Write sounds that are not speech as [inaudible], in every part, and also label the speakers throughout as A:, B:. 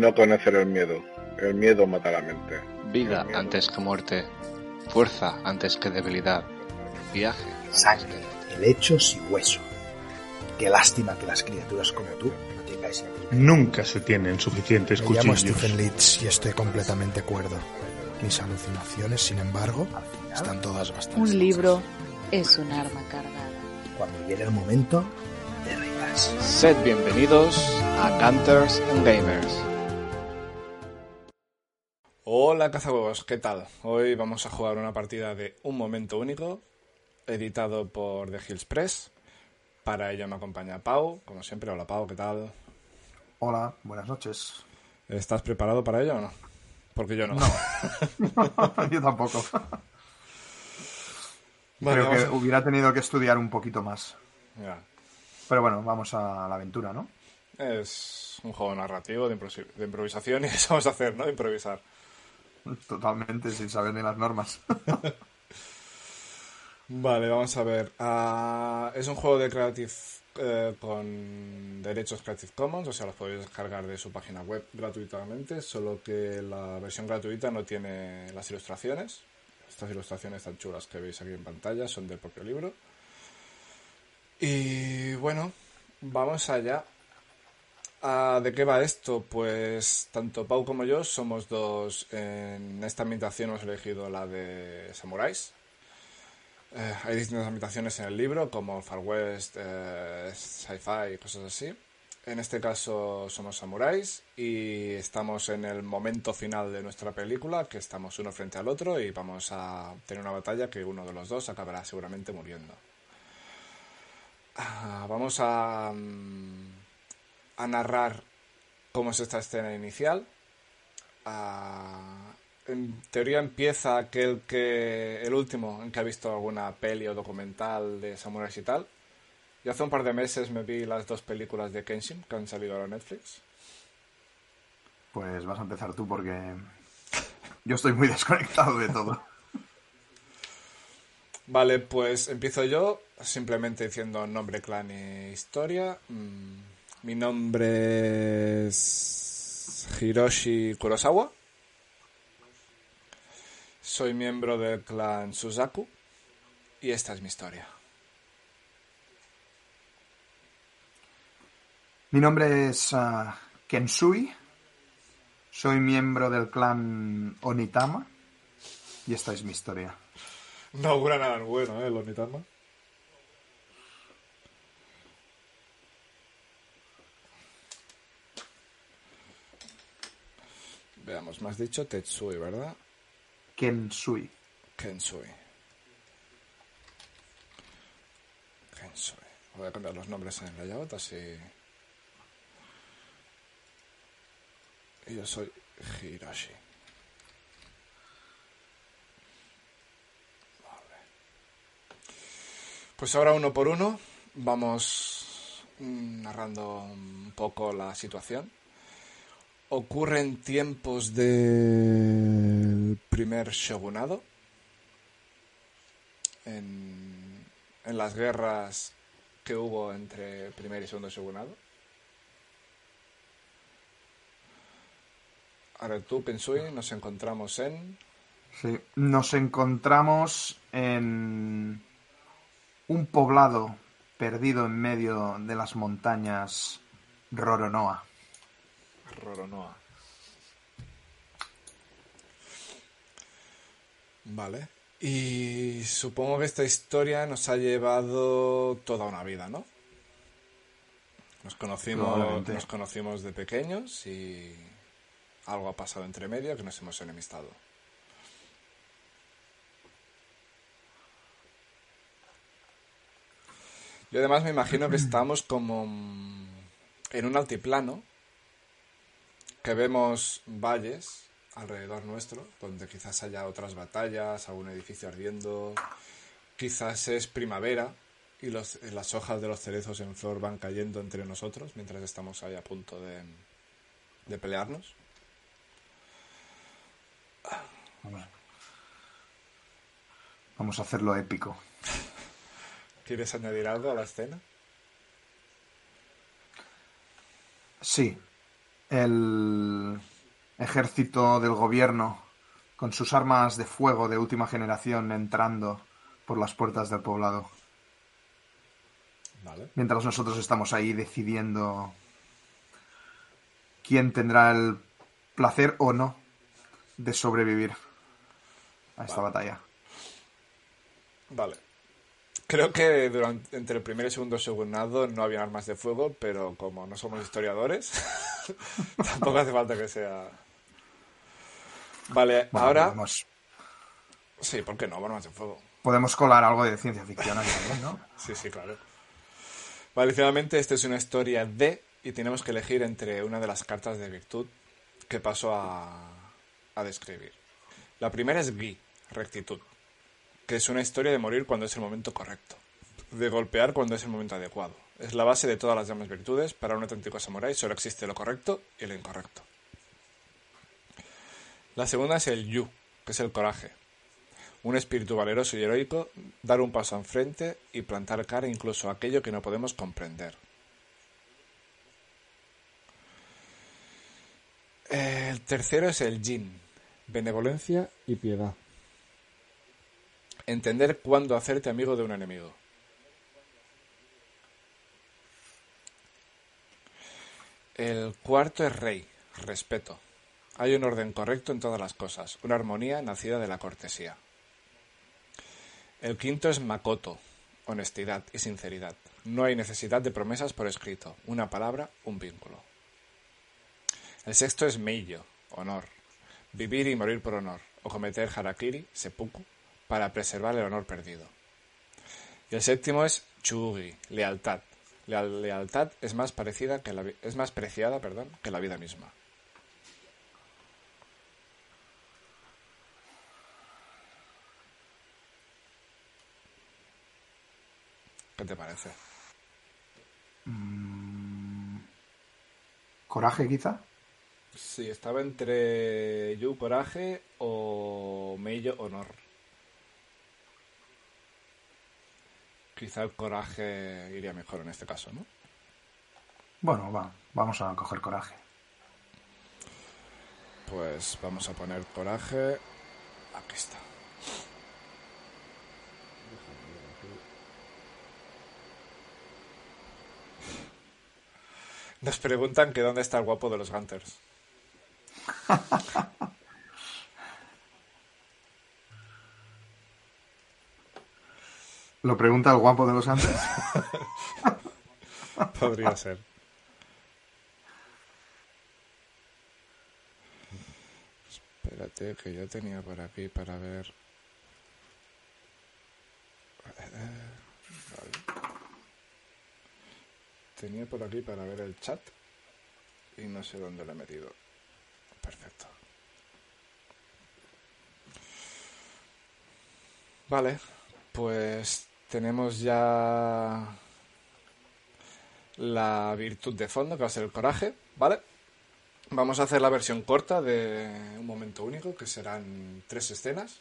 A: No conocer el miedo. El miedo mata la mente.
B: Vida antes que muerte. Fuerza antes que debilidad. Viaje.
C: Sangre, helechos y hueso. Qué lástima que las criaturas como tú no tengáis.
D: Nunca se tienen suficientes
E: Me llamo
D: cuchillos.
E: Stephen Leeds y estoy completamente cuerdo. Mis alucinaciones, sin embargo, están todas bastante.
F: Un libro es un arma cargada.
C: Cuando llegue el momento, te reirás.
B: Sed bienvenidos a Canters and Gamers.
G: Hola cazahuevos, ¿qué tal? Hoy vamos a jugar una partida de Un Momento Único, editado por The Hills Press. Para ello me acompaña Pau, como siempre. Hola Pau, ¿qué tal?
E: Hola, buenas noches.
G: ¿Estás preparado para ello o no? Porque yo no. [laughs] [laughs]
E: Yo tampoco.
G: Vale,
E: Creo que
G: a-
E: hubiera tenido que estudiar un poquito más.
G: Ya.
E: Pero bueno, vamos a la aventura, ¿no?
G: Es un juego narrativo de, improvis- de improvisación y [laughs] eso vamos a hacer, ¿no? Improvisar. [laughs]
E: Totalmente sin saber ni las normas. [laughs]
G: Vale, vamos a ver. Ah, es un juego de Creative eh, con derechos Creative Commons, o sea, los podéis descargar de su página web gratuitamente, solo que la versión gratuita no tiene las ilustraciones. Estas ilustraciones tan chulas que veis aquí en pantalla son del propio libro. Y bueno, vamos allá. Ah, ¿De qué va esto? Pues tanto Pau como yo somos dos. En esta ambientación hemos elegido la de Samuráis. Eh, hay distintas ambientaciones en el libro, como Far West, eh, sci-fi y cosas así. En este caso somos samuráis y estamos en el momento final de nuestra película, que estamos uno frente al otro y vamos a tener una batalla que uno de los dos acabará seguramente muriendo. Ah, vamos a, mm, a narrar cómo es esta escena inicial. Ah, en teoría empieza aquel que el último en que ha visto alguna peli o documental de samuráis y tal. Yo hace un par de meses me vi las dos películas de Kenshin que han salido ahora en Netflix.
E: Pues vas a empezar tú porque yo estoy muy [laughs] desconectado de todo.
G: Vale, pues empiezo yo simplemente diciendo nombre, clan y historia. Mm, Mi nombre es Hiroshi Kurosawa. Soy miembro del clan Suzaku y esta es mi historia.
E: Mi nombre es ah, Kensui. Soy miembro del clan Onitama. Y esta es mi historia.
G: No augura nada bueno, ¿eh? El Onitama. Veamos, me has dicho Tetsui, ¿verdad?
E: Kensui.
G: Kensui. Kensui. Voy a cambiar los nombres en el layout así. Y yo soy Hiroshi. Vale. Pues ahora uno por uno vamos mm, narrando un poco la situación. Ocurren tiempos del primer shogunado. En, en las guerras que hubo entre primer y segundo shogunado. Ahora tú, Kensui, nos encontramos en...
E: Sí. Nos encontramos en un poblado perdido en medio de las montañas Roronoa.
G: Roronoa. Vale. Y supongo que esta historia nos ha llevado toda una vida, ¿no? Nos conocimos, nos conocimos de pequeños y algo ha pasado entre medio que nos hemos enemistado. Yo además me imagino que estamos como en un altiplano que vemos valles alrededor nuestro, donde quizás haya otras batallas, algún edificio ardiendo, quizás es primavera y los- las hojas de los cerezos en flor van cayendo entre nosotros mientras estamos ahí a punto de, de pelearnos.
E: Vamos. Vamos a hacerlo épico.
G: ¿Quieres añadir algo a la escena?
E: Sí. El ejército del gobierno con sus armas de fuego de última generación entrando por las puertas del poblado.
G: Vale.
E: Mientras nosotros estamos ahí decidiendo quién tendrá el placer o no de sobrevivir a esta batalla.
G: Vale. Creo que durante, entre el primer y segundo segundo no había armas de fuego, pero como no somos historiadores, [laughs] tampoco hace falta que sea. Vale,
E: Bueno,
G: ahora.
E: Podemos,
G: Sí, ¿por qué no? Armas de fuego.
E: podemos colar algo de ciencia ficción aquí también, ¿no? [laughs]
G: Sí, sí, claro. Vale, finalmente esta es una historia de y tenemos que elegir entre una de las cartas de virtud que paso a, a describir. La primera es Gui, rectitud, que es una historia de morir cuando es el momento correcto, de golpear cuando es el momento adecuado. Es la base de todas las demás virtudes. Para un auténtico samurái solo existe lo correcto y lo incorrecto. La segunda es el Yu, que es el coraje, un espíritu valeroso y heroico, dar un paso enfrente y plantar cara incluso a aquello que no podemos comprender. El tercero es el Jin, benevolencia y piedad. Entender cuándo hacerte amigo de un enemigo. El cuarto es rey, respeto. Hay un orden correcto en todas las cosas, una armonía nacida de la cortesía. El quinto es Makoto, honestidad y sinceridad. No hay necesidad de promesas por escrito, una palabra, un vínculo. El sexto es Meiyo, honor. Vivir y morir por honor, o cometer harakiri, seppuku, para preservar el honor perdido. Y el séptimo es Chugi, lealtad. La lealtad es más parecida que la es más preciada, perdón, que la vida misma. ¿Qué te parece?
E: Coraje, quizá.
G: Sí, estaba entre Yu Coraje o Meiyo Honor. Quizá el coraje iría mejor en este caso, ¿no?
E: Bueno, va, vamos a coger coraje.
G: Pues vamos a poner coraje. Aquí está. Nos preguntan que dónde está el guapo de los Hunters. [laughs]
E: Lo pregunta el guapo de los antes. [laughs]
G: Podría ser. Espérate, que yo tenía por aquí para ver. Tenía por aquí para ver el chat y no sé dónde lo he metido. Perfecto. Vale, pues tenemos ya la virtud de fondo, que va a ser el coraje, ¿vale? Vamos a hacer la versión corta de un momento único, que serán tres escenas.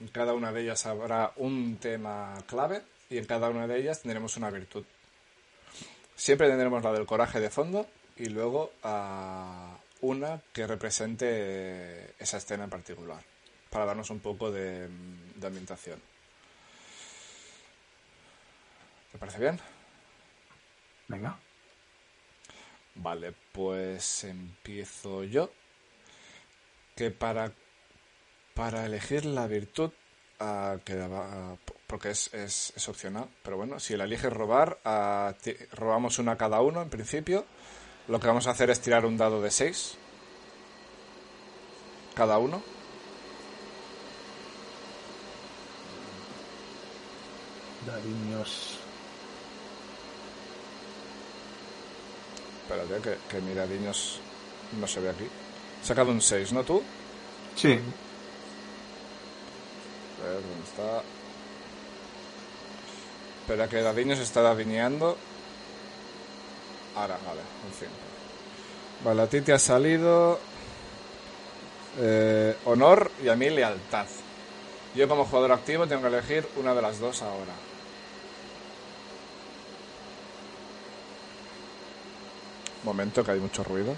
G: En cada una de ellas habrá un tema clave y en cada una de ellas tendremos una virtud. Siempre tendremos la del coraje de fondo y luego ah, una que represente esa escena en particular, para darnos un poco de, de ambientación. ¿Te parece bien?
E: Venga.
G: Vale, pues empiezo yo. Que para, para elegir la virtud, ah, que la va- ah, porque es, es, es opcional, pero bueno, si la eliges robar, ah, robamos una cada uno en principio. Lo que vamos a hacer es tirar un dado de 6. Cada uno.
E: Dadiños.
G: Espérate, que, que mi dadiños no se ve aquí. Sacado un 6, ¿no tú?
E: Sí,
G: A ver, ¿dónde está? Espera que Dadiño se está dadiñando. Ahora, vale, un 5. Vale, a ti te ha salido eh, honor y a mí lealtad. Yo como jugador activo tengo que elegir una de las dos ahora. Momento que hay mucho ruido.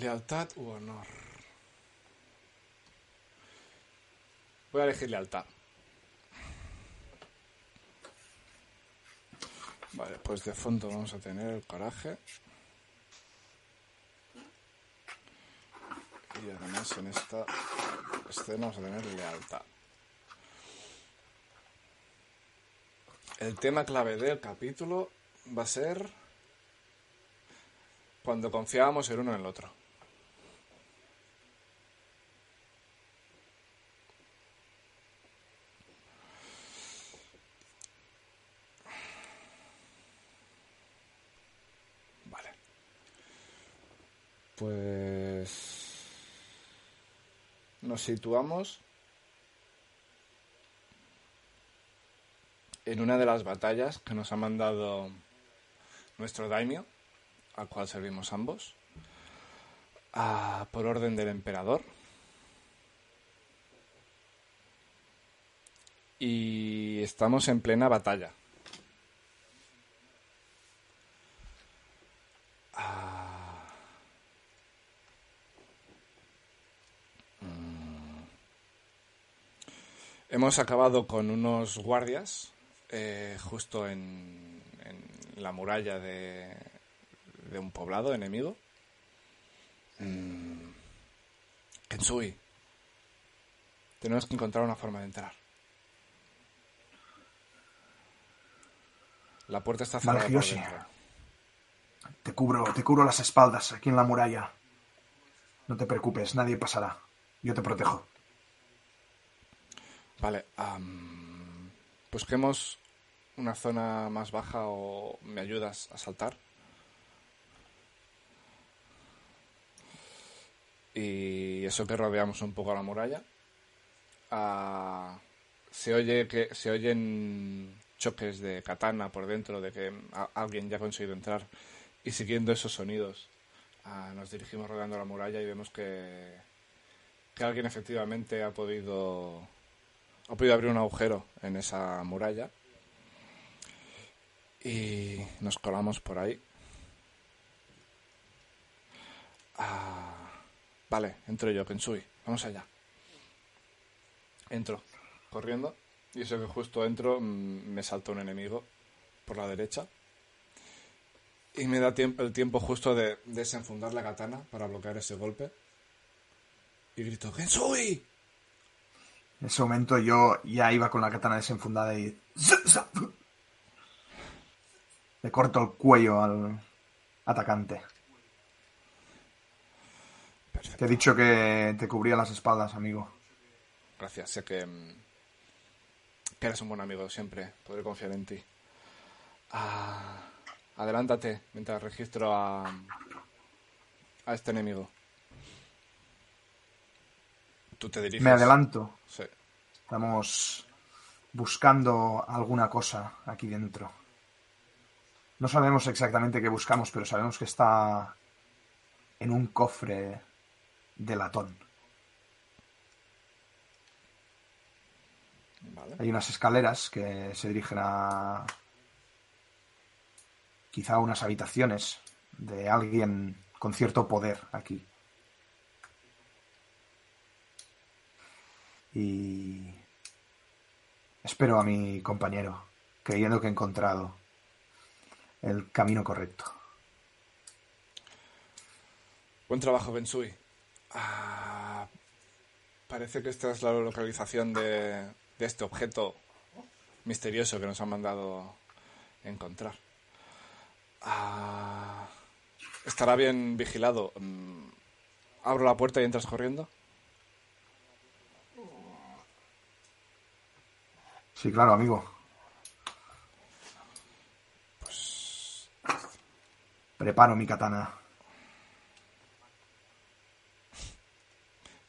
G: Lealtad u honor. Voy a elegir lealtad. Vale, pues de fondo vamos a tener el coraje. Y además en esta escena vamos a tener lealtad. El tema clave del capítulo va a ser cuando confiábamos el uno en el otro. Situamos en una de las batallas que nos ha mandado nuestro daimio, al cual servimos ambos, por orden del emperador. Y estamos en plena batalla. Ah. Hemos acabado con unos guardias eh, justo en, en la muralla de, de un poblado enemigo. Mm. Kensui, tenemos que encontrar una forma de entrar. La puerta está cerrada.
E: Te cubro, te cubro las espaldas aquí en la muralla. No te preocupes, nadie pasará. Yo te protejo.
G: Vale, am, busquemos una zona más baja o me ayudas a saltar. Y eso que rodeamos un poco la muralla. Ah, se oye que se oyen choques de katana por dentro de que a- alguien ya ha conseguido entrar y siguiendo esos sonidos ah, nos dirigimos rodeando la muralla y vemos que que alguien efectivamente ha podido ha podido abrir un agujero en esa muralla y nos colamos por ahí. Ah, vale, entro yo, Kensui. Vamos allá. Entro, corriendo. Y eso que justo entro, mm, me salta un enemigo por la derecha. Y me da el tiempo justo de desenfundar la katana para bloquear ese golpe. Y grito, ¡Kensui!
E: En ese momento yo ya iba con la katana desenfundada y... Le corto el cuello al atacante. Te he dicho que te cubría las espaldas, amigo.
G: Gracias, sé que, mm, que eres un buen amigo, siempre podré confiar en ti. Ah, adelántate mientras registro a, a este enemigo. Tú te diriges.
E: Me adelanto.
G: Sí.
E: Estamos buscando alguna cosa aquí dentro. No sabemos exactamente qué buscamos, pero sabemos que está en un cofre de latón.
G: Vale.
E: Hay unas escaleras que se dirigen a quizá unas habitaciones de alguien con cierto poder aquí. Y espero a mi compañero, creyendo que he encontrado el camino correcto.
G: Buen trabajo, Bensui. Ah, parece que esta es la localización de, de este objeto misterioso que nos han mandado encontrar. Ah, estará bien vigilado. Mm, Abro la puerta y entras corriendo.
E: Sí, claro, amigo. Preparo mi katana.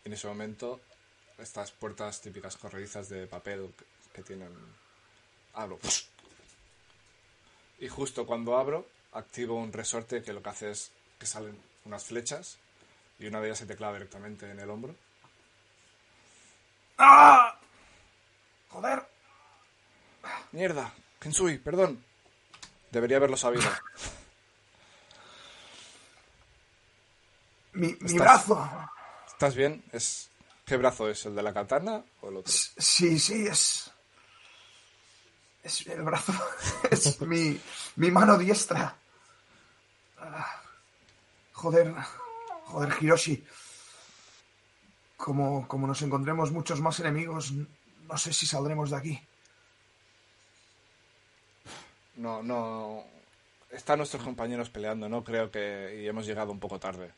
G: En ese momento, estas puertas típicas corredizas de papel que- que tienen... Abro. Y justo cuando abro, activo un resorte que lo que hace es que salen unas flechas y una de ellas se te clava directamente en el hombro.
E: ¡Ah! ¡Joder!
G: ¡Mierda! Kensui, perdón. Debería haberlo sabido.
E: mi, mi
G: Estás-
E: brazo.
G: ¿Estás bien? ¿Es... ¿Qué brazo es? ¿El de la katana o el otro?
E: Sí, sí, es. Es el brazo. [laughs] Es mi, mi mano diestra. Ah, Joder. Joder, Hiroshi. Como, como nos encontremos muchos más enemigos, no sé si saldremos de aquí.
G: No, no. Están nuestros compañeros peleando, no creo que. Y hemos llegado un poco tarde.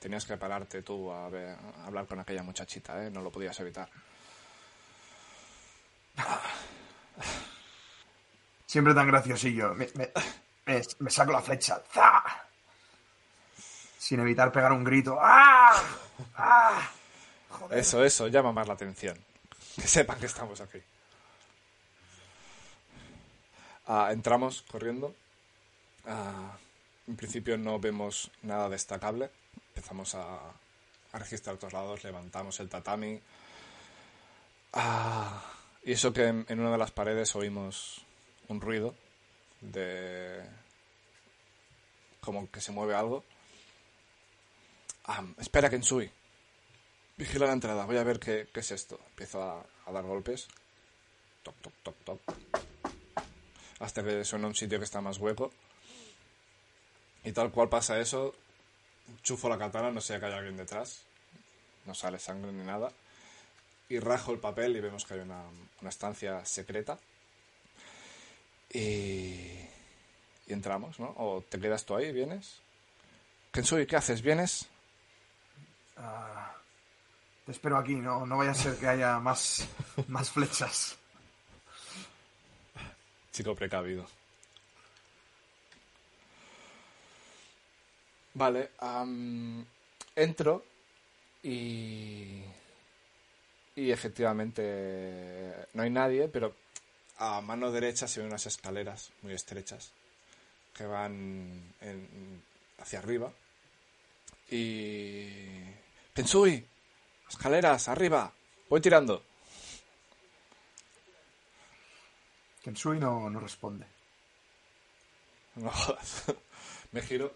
G: Tenías que pararte tú a, ver- a hablar con aquella muchachita, ¿eh? No lo podías evitar.
E: Siempre tan graciosillo. Me, me- me- me saco la flecha. ¡Za! Sin evitar pegar un grito. ¡Ah! ¡Ah! Joder.
G: Eso, eso, llama más la atención. Que sepan que estamos aquí. Ah, entramos corriendo. Ah, en principio no vemos nada destacable. Empezamos a, a registrar todos lados, levantamos el tatami. Ah, y eso que en, una de las paredes oímos un ruido de... como que se mueve algo. Espera, Kensui. Vigila la entrada, voy a ver qué, qué es esto. Empiezo a, a dar golpes. Toc, toc, toc, toc. Hasta que suena un sitio que está más hueco. Y tal cual pasa eso, chufo la katana, no sé que hay alguien detrás. No sale sangre ni nada. Y rajo el papel y vemos que hay una, una estancia secreta. Y, entramos, ¿no? O te quedas tú ahí, vienes. Kensui, ¿qué haces? ¿Vienes?
E: Ah, te espero aquí, no, no vaya a ser que haya más, más flechas.
G: Chico precavido. Vale, entro y... Y efectivamente no hay nadie, pero a mano derecha se ven unas escaleras muy estrechas que van en- hacia arriba. Y... Pensui, escaleras, arriba, voy tirando.
E: Kensui no, no responde.
G: No jodas. [laughs] Me giro.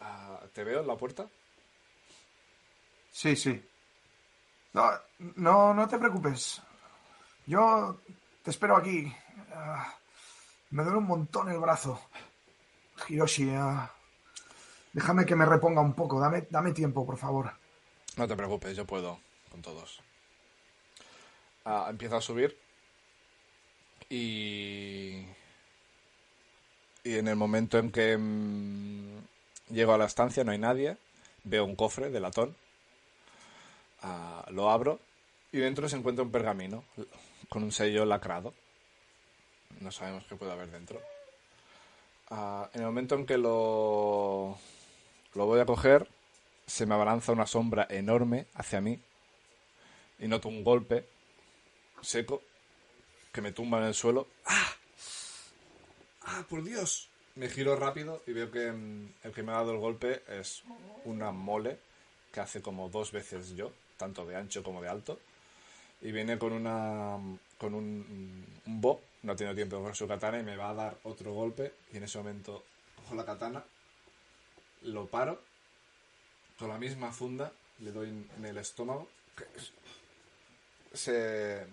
G: Ah, ¿Te veo en la puerta?
E: Sí, sí. No, no, no te preocupes. Yo te espero aquí. Ah, me duele un montón el brazo. Hiroshi, ah, déjame que me reponga un poco. Dame, dame tiempo, por favor.
G: No te preocupes, yo puedo con todos. Empiezo a subir. Y. Y en el momento en que mm, llego a la estancia no hay nadie. Veo un cofre de latón. Ah, lo abro. Y dentro se encuentra un pergamino con un sello lacrado. No sabemos qué puede haber dentro. Ah, en el momento en que lo, lo voy a coger, se me abalanza una sombra enorme hacia mí y noto un golpe seco que me tumba en el suelo. ¡Ah! ¡Ah, por Dios! Me giro rápido y veo que mm, el que me ha dado el golpe es una mole que hace como dos veces yo, tanto de ancho como de alto. Y viene con una con un, un bo, no tiene tiempo coger su katana y me va a dar otro golpe. Y en ese momento cojo la katana, lo paro con la misma funda le doy en el estómago. Se,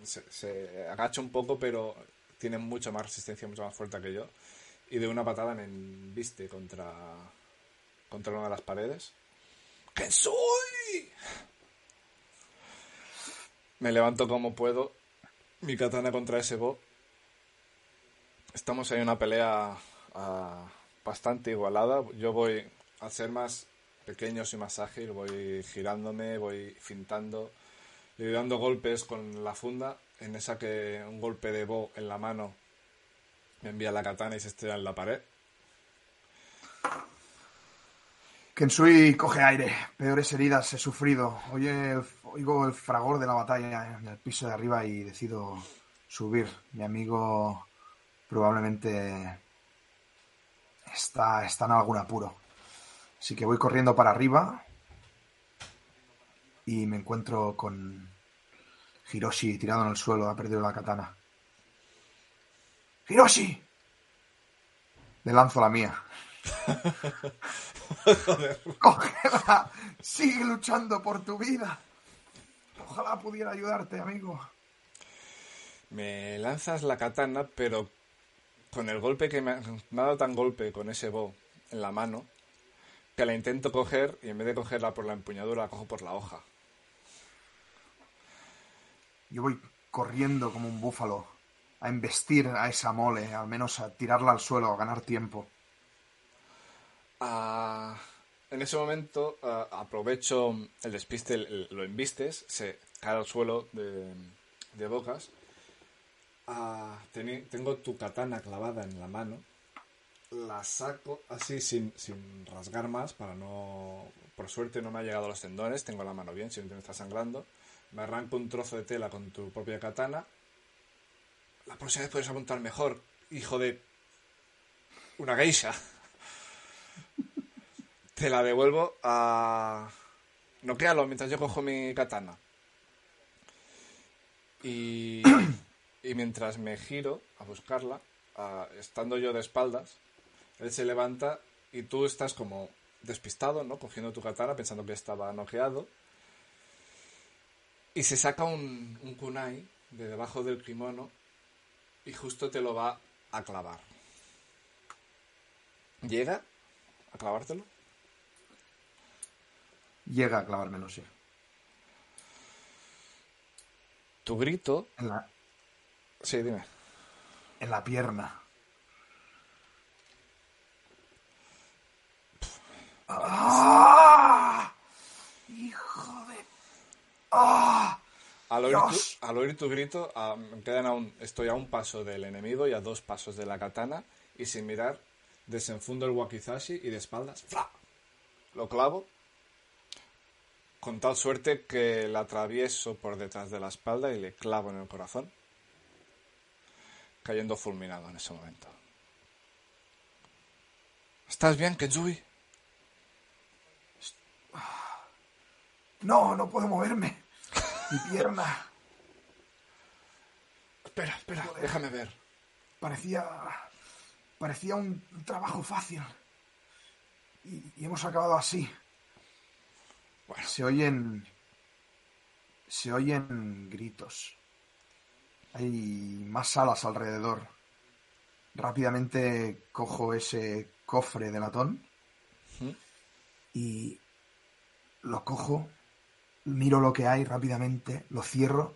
G: agacha un poco, pero tiene mucha más resistencia, mucho más fuerte que yo. Y de una patada me embiste contra, contra una de las paredes. ¡Que soy! Me levanto como puedo. Mi katana contra ese bo. Estamos en una pelea ah, bastante igualada. Yo voy a ser más pequeño y más ágil, voy girándome, voy fintando, le dando golpes con la funda, en esa que un golpe de bo en la mano me envía la katana y se estrella en la pared.
E: Kensui coge aire. Peores heridas he sufrido. Oye, oigo el fragor de la batalla en el piso de arriba y decido subir. Mi amigo probablemente está, está en algún apuro. Así que voy corriendo para arriba y me encuentro con Hiroshi tirado en el suelo. Ha perdido la katana. ¡Hiroshi! Le lanzo la mía. [laughs] Cógela. Sigue luchando por tu vida. Ojalá pudiera ayudarte, amigo.
G: Me lanzas la katana, pero con el golpe que me ha, me ha dado tan golpe con ese bo en la mano, que la intento coger y en vez de cogerla por la empuñadura, la cojo por la hoja.
E: Yo voy corriendo como un búfalo a embestir a esa mole, al menos a tirarla al suelo, a ganar tiempo.
G: Ah, en ese momento ah, aprovecho el despiste, lo embistes, se cae al suelo de, de bocas. Ah, tengo tu katana clavada en la mano. La saco así sin, sin rasgar más para no... Por suerte no me ha llegado a los tendones, tengo la mano bien, simplemente me está sangrando. Me arranco un trozo de tela con tu propia katana. La próxima vez puedes apuntar mejor, hijo de... Una geisha. Te la devuelvo a... Noquealo mientras yo cojo mi katana. Y, y mientras me giro a buscarla, estando yo de espaldas, él se levanta y tú estás como despistado, ¿no? Cogiendo tu katana pensando que estaba noqueado. Y se saca un, un kunai de debajo del kimono y justo te lo va a clavar. ¿Llega a clavártelo?
E: Llega a clavármelo, sí.
G: Tu grito.
E: En la,
G: Sí, dime.
E: en la pierna. ¡Ah! ¡Hijo de... ¡Ah!
G: Al oír, tu, al oír tu grito, me quedan a un- estoy a un paso del enemigo y a dos pasos de la katana. Y sin mirar, desenfundo el wakizashi y de espaldas. Lo clavo. Con tal suerte que la atravieso por detrás de la espalda y le clavo en el corazón. Cayendo fulminado en ese momento. ¿Estás bien, Kenzui?
E: No, no puedo moverme. Mi pierna
G: Espera, espera, déjame ver.
E: parecía... Parecía un trabajo fácil. Y, y hemos acabado así.
G: Bueno.
E: Se oyen... Se oyen gritos. Hay más salas alrededor. Rápidamente cojo ese cofre de latón
G: ¿Mm?
E: y lo cojo, miro lo que hay rápidamente, lo cierro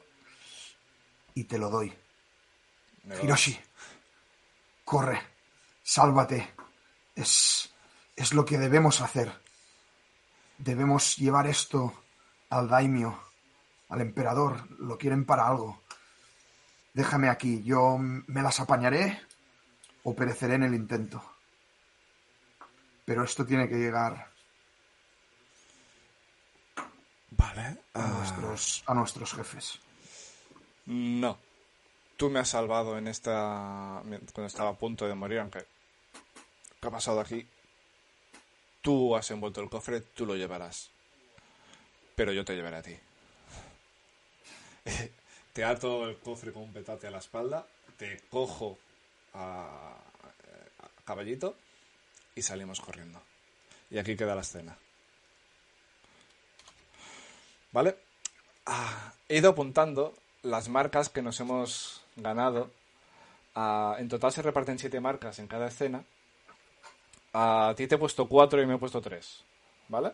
E: y te lo doy. Hiroshi, corre, sálvate. Es, es lo que debemos hacer. Debemos llevar esto al daimio, al emperador. Lo quieren para algo. Déjame aquí, yo me las apañaré o pereceré en el intento. Pero esto tiene que llegar
G: Vale.
E: a,
G: ah,
E: nuestros, a nuestros jefes.
G: No. Tú me has salvado en esta. cuando estaba a punto de morir, aunque. ¿Qué ha pasado aquí? Tú has envuelto el cofre, tú lo llevarás. Pero yo te llevaré a ti. [laughs] te ato el cofre con un petate a la espalda, te cojo a, a caballito y salimos corriendo. Y aquí queda la escena. ¿Vale? Ah, he ido apuntando las marcas que nos hemos ganado. Ah, en total se reparten siete marcas en cada escena. A ti te he puesto cuatro y me he puesto tres. ¿Vale?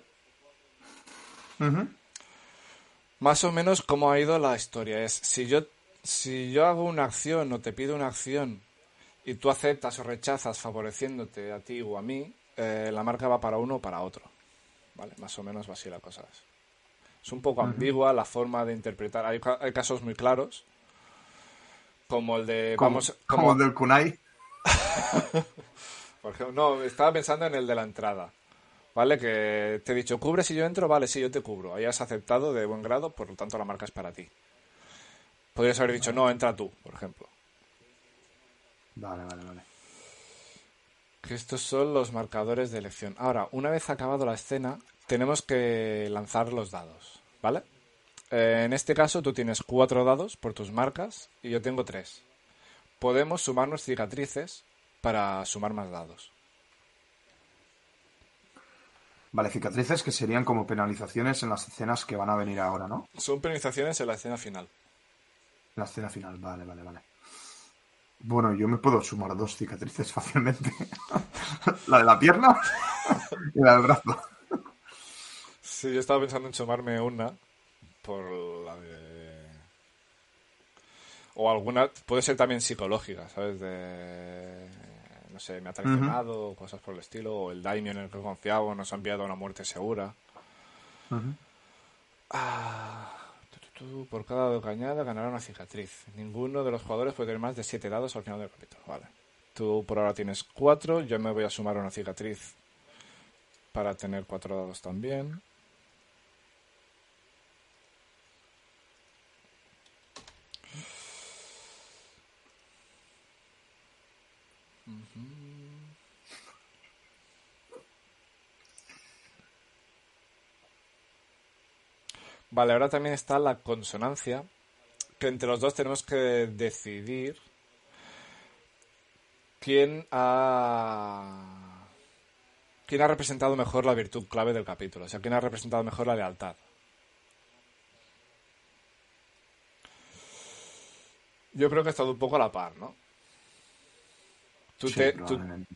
G: Más o menos cómo ha ido la historia. Es si yo, si yo hago una acción o te pido una acción y tú aceptas o rechazas favoreciéndote a ti o a mí, eh, la marca va para uno o para otro. ¿Vale? Más o menos va así la cosa. Es un poco ambigua la forma de interpretar. Hay, hay casos muy claros, como el de...
E: Como,
G: vamos,
E: como
G: como-
E: el del kunai. [laughs]
G: por ejemplo, no, estaba pensando en el de la entrada. ¿Vale? Que te he dicho, ¿cubre si yo entro? Vale, sí, yo te cubro. Ahí has aceptado de buen grado, por lo tanto la marca es para ti. Podrías haber dicho, no, entra tú, por ejemplo.
E: Vale, vale, vale.
G: Que estos son los marcadores de elección. Ahora, una vez acabado la escena, tenemos que lanzar los dados, ¿vale? Eh, en este caso, tú tienes cuatro dados por tus marcas y yo tengo tres. Podemos sumarnos cicatrices para sumar más dados.
E: Vale, cicatrices que serían como penalizaciones en las escenas que van a venir ahora, ¿no?
G: Son penalizaciones en la escena final.
E: En la escena final, vale, vale, vale. Bueno, yo me puedo sumar dos cicatrices [laughs] fácilmente. la de la pierna y la del brazo.
G: Sí, yo estaba pensando en sumarme una por la de... O alguna, puede ser también psicológica, ¿sabes? De... No sé, me ha traicionado, o cosas por el estilo, o el daimio en el que confiaba nos ha enviado a una muerte segura. Tu, tu, por cada dado que añada ganará una cicatriz. Ninguno de los jugadores puede tener más de 7 dados al final del capítulo. Vale. Tú por ahora tienes 4, yo me voy a sumar una cicatriz para tener 4 dados también. Vale, ahora también está la consonancia, que entre los dos tenemos que decidir quién ha quién ha representado mejor la virtud clave del capítulo, o sea, quién ha representado mejor la lealtad. Yo creo que ha estado un poco a la par, ¿no? Tú,
E: Sí,
G: te,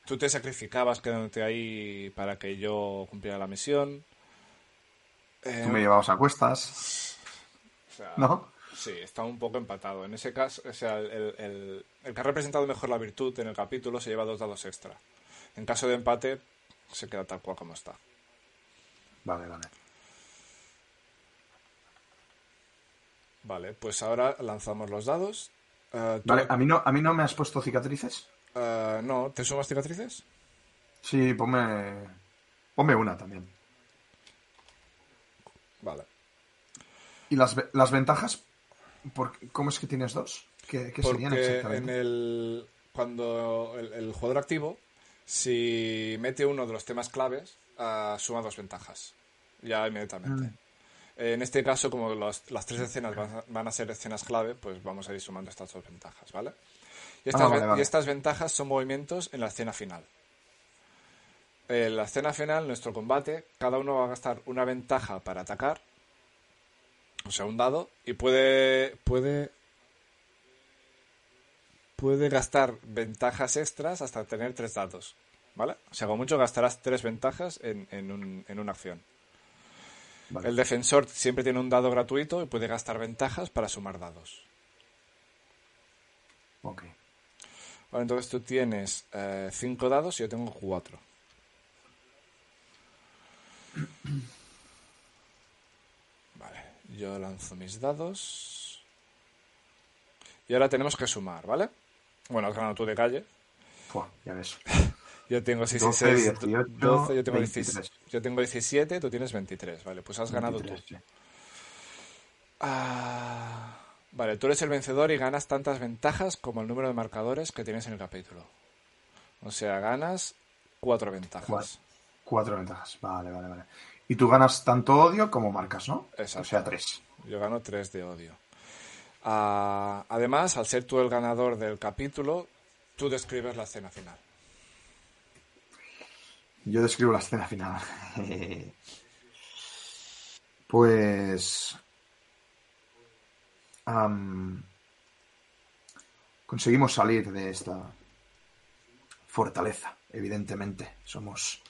G: tú te sacrificabas quedándote ahí para que yo cumpliera la misión. Eh,
E: Tú me llevabas a cuestas,
G: o sea,
E: ¿no?
G: Sí, está un poco empatado. En ese caso, o sea, el, el- el que ha representado mejor la virtud en el capítulo se lleva dos dados extra. En caso de empate, se queda tal cual como está.
E: Vale, vale.
G: Vale, pues ahora lanzamos los dados. Eh,
E: Vale, ¿a mí, no, ¿a mí no me has puesto cicatrices?
G: eh, no, ¿te sumas cicatrices?
E: Sí, ponme, ponme una también.
G: Vale.
E: ¿Y las, las ventajas? ¿Por, ¿Cómo es que tienes dos? ¿Qué, qué serían
G: Porque en
E: exactamente?
G: el, cuando el, el jugador activo, si mete uno de los temas claves, ah, suma dos ventajas. Ya inmediatamente.
E: Mm.
G: En este caso, como los- las tres escenas van a, van a ser escenas clave, pues vamos a ir sumando estas dos ventajas, ¿vale? Y estas,
E: Ah, vale.
G: y estas ventajas son movimientos en la escena final. En la escena final, nuestro combate, cada uno va a gastar una ventaja para atacar, o sea, un dado, y puede, puede puede gastar ventajas extras hasta tener tres dados. ¿Vale? O sea, como mucho gastarás tres ventajas en, en, un- en una acción.
E: Vale.
G: El defensor siempre tiene un dado gratuito y puede gastar ventajas para sumar dados.
E: Ok.
G: Vale, entonces tú tienes eh, cinco dados y yo tengo cuatro. [clears throat] Vale, yo lanzo mis dados. Y ahora tenemos que sumar, ¿vale? Bueno, has ganado tú de calle.
E: Fua, ya ves. [laughs]
G: Yo tengo
E: 12,
G: 16,
E: 18,
G: 12, yo tengo
E: 23.
G: 16, yo tengo 17, tú tienes 23, vale, pues has ganado
E: 23,
G: tú.
E: sí.
G: Ah, vale, tú eres el vencedor y ganas tantas ventajas como el número de marcadores que tienes en el capítulo. O sea, ganas cuatro ventajas.
E: Cuatro. Ventajas. Vale, vale, vale. Y tú ganas tanto odio como marcas, ¿no?
G: Exacto.
E: O sea, tres.
G: Yo gano 3 de odio. Ah, además, al ser tú el ganador del capítulo, tú describes la escena final.
E: Yo describo la escena final. [laughs] pues... conseguimos salir de esta fortaleza, evidentemente. Somos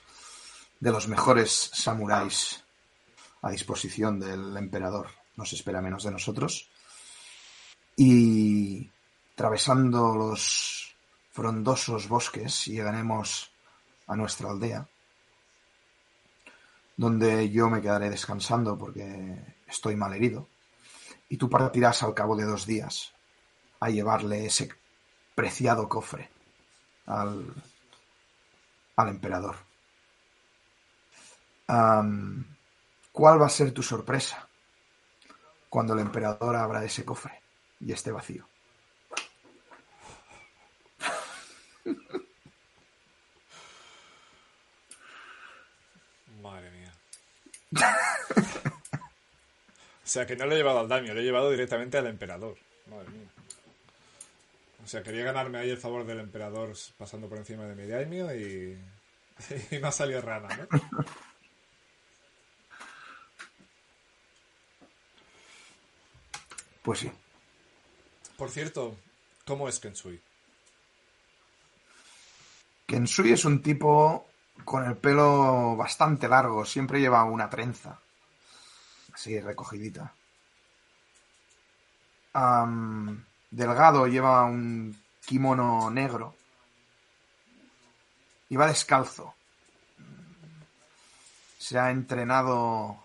E: de los mejores samuráis a disposición del emperador. No se espera menos de nosotros. Y atravesando los frondosos bosques llegaremos a nuestra aldea, donde yo me quedaré descansando porque estoy mal herido, y tú partirás al cabo de dos días a llevarle ese preciado cofre al, al emperador. ¿Cuál va a ser tu sorpresa cuando el emperador abra ese cofre y esté vacío?
G: Madre mía. o sea, que no lo he llevado al daño, lo he llevado directamente al emperador. Madre mía. O sea, quería ganarme ahí el favor del emperador pasando por encima de mi daimio y, [laughs] y me ha salido rana, ¿no?
E: Pues sí.
G: Por cierto, ¿cómo es Kensui?
E: Kensui es un tipo con el pelo bastante largo, siempre lleva una trenza. Así, recogidita. Delgado, lleva un kimono negro. Y va descalzo. Se ha entrenado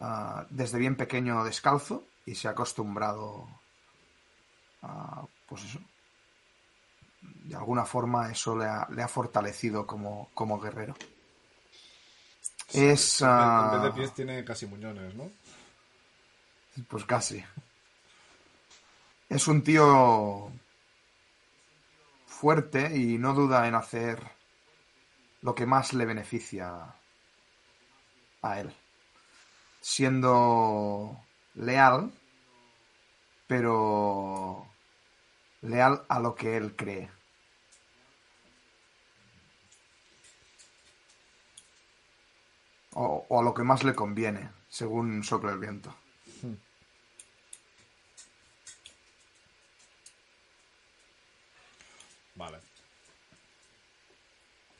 E: ah, desde bien pequeño descalzo y se ha acostumbrado a, pues eso, de alguna forma eso le ha, le ha fortalecido como, como guerrero. Es.
G: En vez- en vez de
E: ah,
G: pies tiene casi muñones, ¿no?
E: Pues casi. Es un tío fuerte y no duda en hacer lo que más le beneficia a él. Siendo leal, pero leal a lo que él cree. O, o a lo que más le conviene, según sopla el viento.
G: Vale.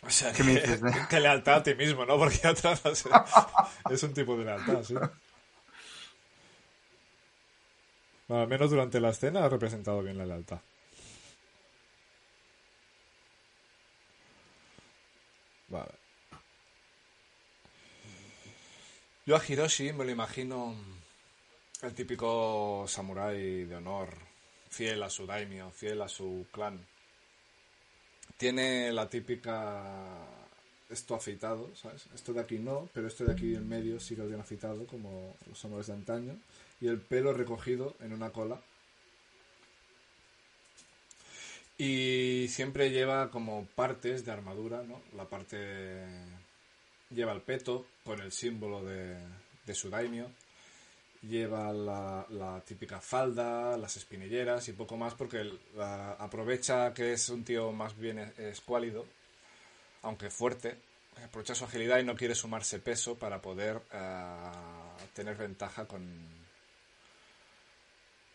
G: O sea, [laughs]
E: ¿Qué me dices de-
G: que lealtad a ti mismo, ¿no? Porque otra [laughs] es un tipo de lealtad, sí. Al menos durante la escena ha representado bien la lealtad. Vale. Yo a Hiroshi me lo imagino el típico samurái de honor, fiel a su daimyo, fiel a su clan. Tiene la típica... Esto afeitado, ¿sabes? Esto de aquí no, pero esto de aquí en medio sí que lo tiene afeitado, como los samuráis de antaño. Y el pelo recogido en una cola. Y siempre lleva como partes de armadura, ¿no? La parte... Lleva el peto con el símbolo de, de su daimyo. Lleva la, la típica falda, las espinilleras y poco más porque aprovecha que es un tío más bien es- escuálido, aunque fuerte. Aprovecha su agilidad y no quiere sumarse peso para poder eh, tener ventaja con,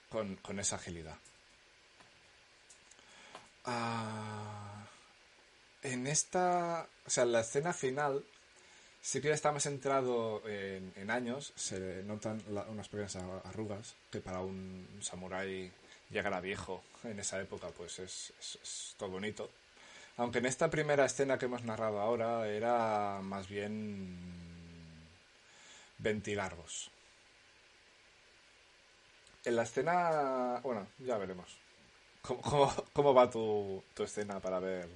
G: con, esa agilidad. Ah, en esta, o sea, en la escena final sí que está más centrado en, años, se notan la- unas pequeñas arrugas que para un samurái llegar a viejo en esa época pues es, es, es todo bonito. Aunque en esta primera escena que hemos narrado ahora era más bien ventilargos. En la escena, bueno, ya veremos. ¿Cómo, cómo, cómo va tu, tu escena para ver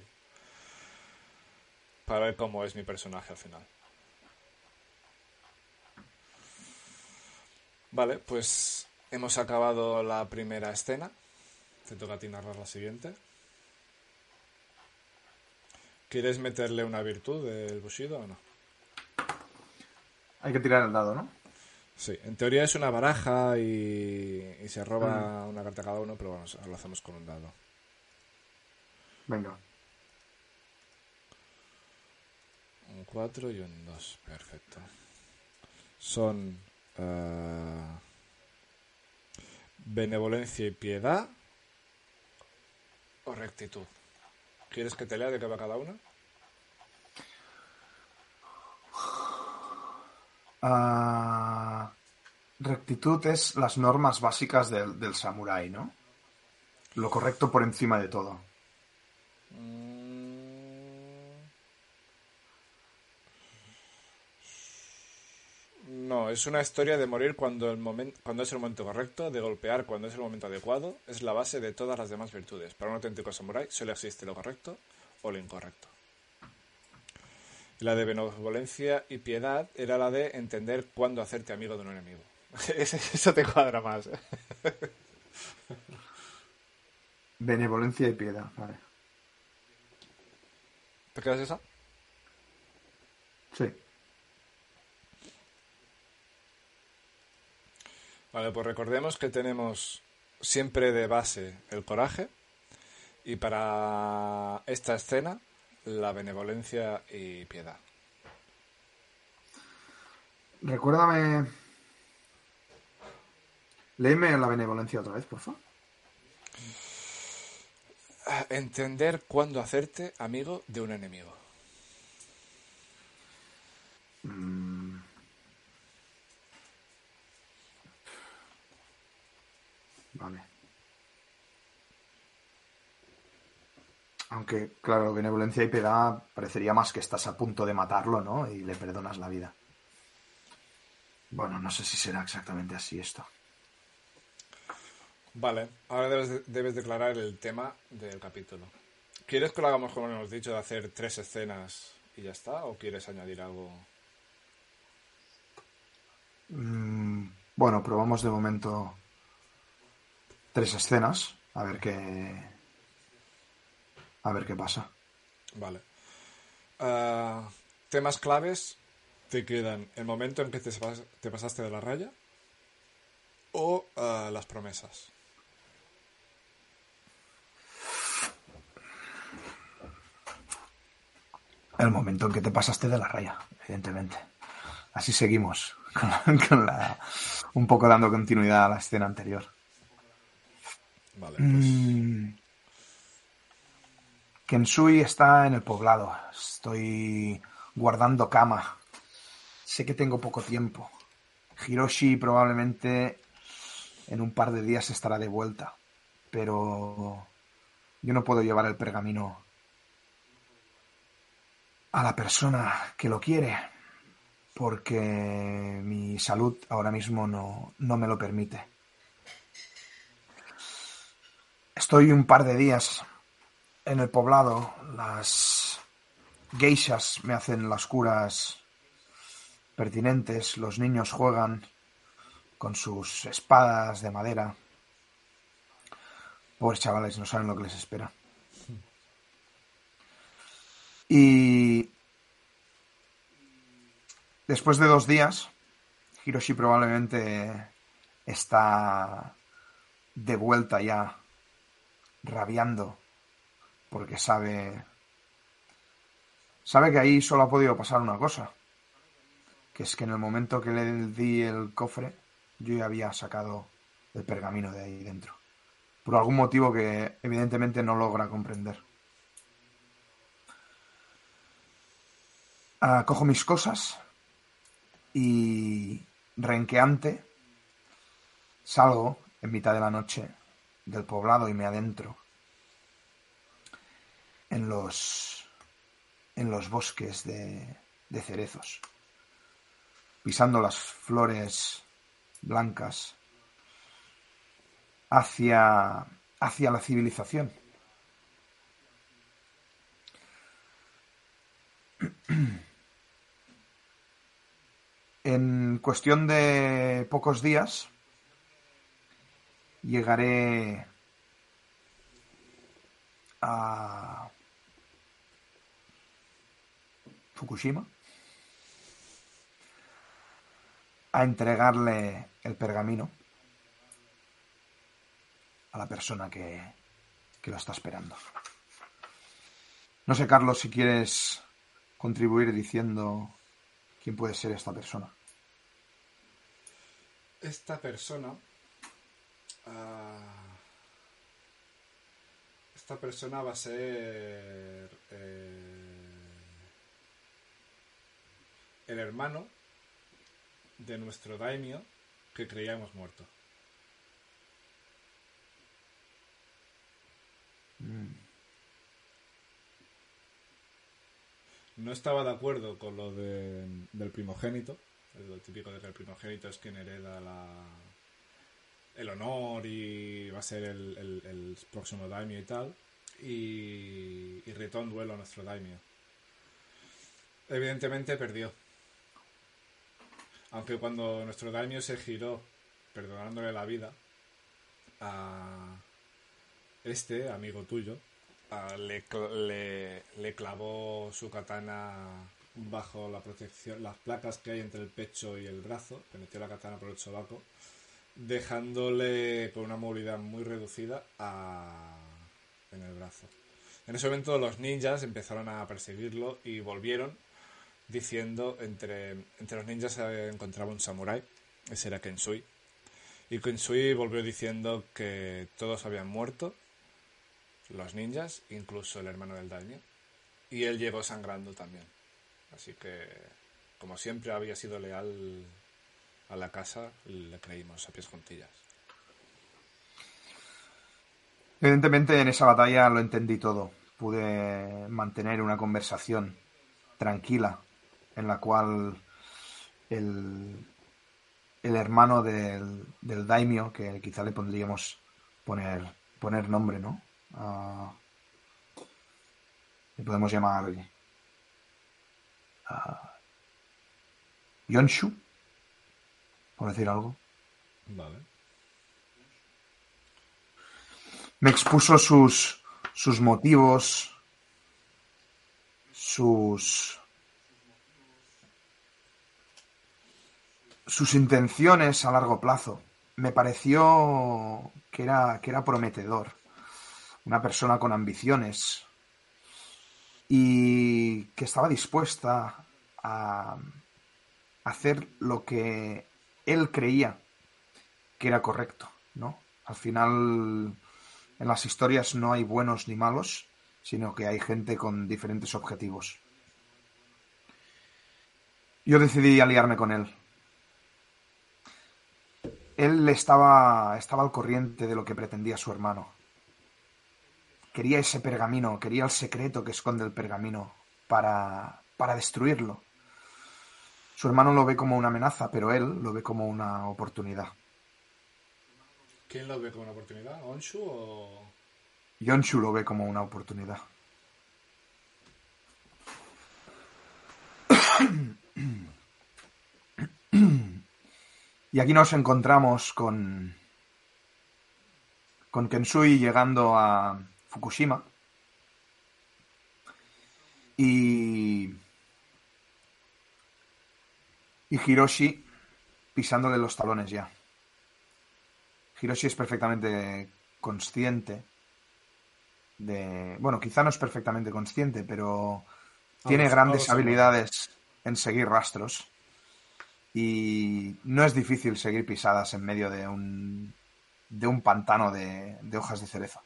G: para ver cómo es mi personaje al final? Vale, pues hemos acabado la primera escena. Te toca a ti narrar la siguiente. ¿Quieres meterle una virtud del Bushido o no?
E: Hay que tirar el dado, ¿no?
G: Sí, en teoría es una baraja y, y se roba una carta cada uno, pero bueno, lo hacemos con un dado.
E: Venga.
G: Un 4 y un 2, perfecto. Son eh, benevolencia y piedad o rectitud. ¿Quieres que te lea de qué va cada una?
E: Ah, rectitud es las normas básicas del, del samurái, ¿no? Lo correcto por encima de todo.
G: No, es una historia de morir cuando, el momen- cuando es el momento correcto, de golpear cuando es el momento adecuado. Es la base de todas las demás virtudes. Para un auténtico samurái solo existe lo correcto o lo incorrecto. La de benevolencia y piedad era la de entender cuándo hacerte amigo de un enemigo. [laughs] Eso te cuadra más. [laughs]
E: Benevolencia y piedad, vale.
G: ¿Te quedas esa?
E: Sí.
G: Vale, pues recordemos que tenemos siempre de base el coraje y para esta escena la benevolencia y piedad.
E: Recuérdame Léeme la benevolencia otra vez, por favor.
G: Entender cuándo hacerte amigo de un enemigo.
E: Mm. Vale. Aunque, claro, benevolencia y piedad parecería más que estás a punto de matarlo, ¿no? Y le perdonas la vida. Bueno, no sé si será exactamente así esto.
G: Vale, ahora debes, debes declarar el tema del capítulo. ¿Quieres que lo hagamos como hemos dicho, de hacer tres escenas y ya está? ¿O quieres añadir algo?
E: Mm, bueno, probamos de momento tres escenas. A ver qué. A ver qué pasa.
G: Vale. Ah, temas claves te quedan el momento en que te, pas- te pasaste de la raya o ah, las promesas.
E: El momento en que te pasaste de la raya, evidentemente. Así seguimos. [laughs] Con, con la, un poco dando continuidad a la escena anterior.
G: Vale, pues
E: Mm. Kensui está en el poblado. Estoy guardando cama. Sé que tengo poco tiempo. Hiroshi probablemente en un par de días estará de vuelta. Pero yo no puedo llevar el pergamino a la persona que lo quiere. Porque mi salud ahora mismo no, no me lo permite. Estoy un par de días en el poblado. Las geishas me hacen las curas pertinentes. Los niños juegan con sus espadas de madera. Pobres chavales, no saben lo que les espera. Y después de dos días, Hiroshi probablemente está de vuelta ya rabiando porque sabe sabe que ahí solo ha podido pasar una cosa que es que en el momento que le di el cofre yo ya había sacado el pergamino de ahí dentro. Por algún motivo que evidentemente no logra comprender Ah, cojo mis cosas y renqueante salgo en mitad de la noche del poblado y me adentro en los en los bosques de, de cerezos pisando las flores blancas hacia hacia la civilización [clears throat] en cuestión de pocos días llegaré a Fukushima a entregarle el pergamino a la persona que, que lo está esperando. No sé, Carlos, si quieres contribuir diciendo quién puede ser esta persona.
G: esta persona... ah, esta persona va a ser... eh, el hermano de nuestro daimio que creíamos muerto. No estaba de acuerdo con lo de- del primogénito. Lo típico de que el primogénito es quien hereda la, el honor y va a ser el, el- próximo daimio y tal. Y, y retó en duelo a nuestro daimio. Evidentemente perdió. Aunque cuando nuestro daimio se giró, perdonándole la vida, a este amigo tuyo, le, le, clavó su katana bajo la protección, las placas que hay entre el pecho y el brazo, le metió la katana por el sobaco, dejándole con una movilidad muy reducida a- en el brazo. En ese momento los ninjas empezaron a perseguirlo y volvieron diciendo entre, entre los ninjas se encontraba un samurái, ese era Kensui, Y Kensui volvió diciendo que todos habían muerto, los ninjas, incluso el hermano del daño. Y él llegó sangrando también. Así que, como siempre había sido leal a la casa, le creímos a pies juntillas.
E: Evidentemente en esa batalla lo entendí todo. Pude mantener una conversación tranquila en la cual el, el hermano del, del daimio, que quizá le pondríamos poner, poner nombre, ¿no? Ah, le podemos llamar ah, Yonshu, por decir algo.
G: Vale.
E: Me expuso sus, sus motivos, sus sus intenciones a largo plazo. Me pareció que era, que era prometedor. Una persona con ambiciones. Y que estaba dispuesta a hacer lo que él creía que era correcto, ¿no? Al final, en las historias no hay buenos ni malos, sino que hay gente con diferentes objetivos. Yo decidí aliarme con él él estaba, estaba al corriente de lo que pretendía su hermano. Quería ese pergamino, quería el secreto que esconde el pergamino para, para destruirlo. Su hermano lo ve como una amenaza, pero él lo ve como una oportunidad.
G: ¿Quién lo ve como una oportunidad? ¿Onshu o...?
E: Yonshu lo ve como una oportunidad. Y aquí nos encontramos con, con Kensui llegando a Fukushima. Y, y Hiroshi pisándole los talones ya. Hiroshi es perfectamente consciente de... Bueno, quizá no es perfectamente consciente, pero tiene
G: Vamos,
E: grandes
G: vamos
E: habilidades en seguir rastros. Y no es difícil seguir pisadas en medio de un, de un pantano de, de hojas de cereza.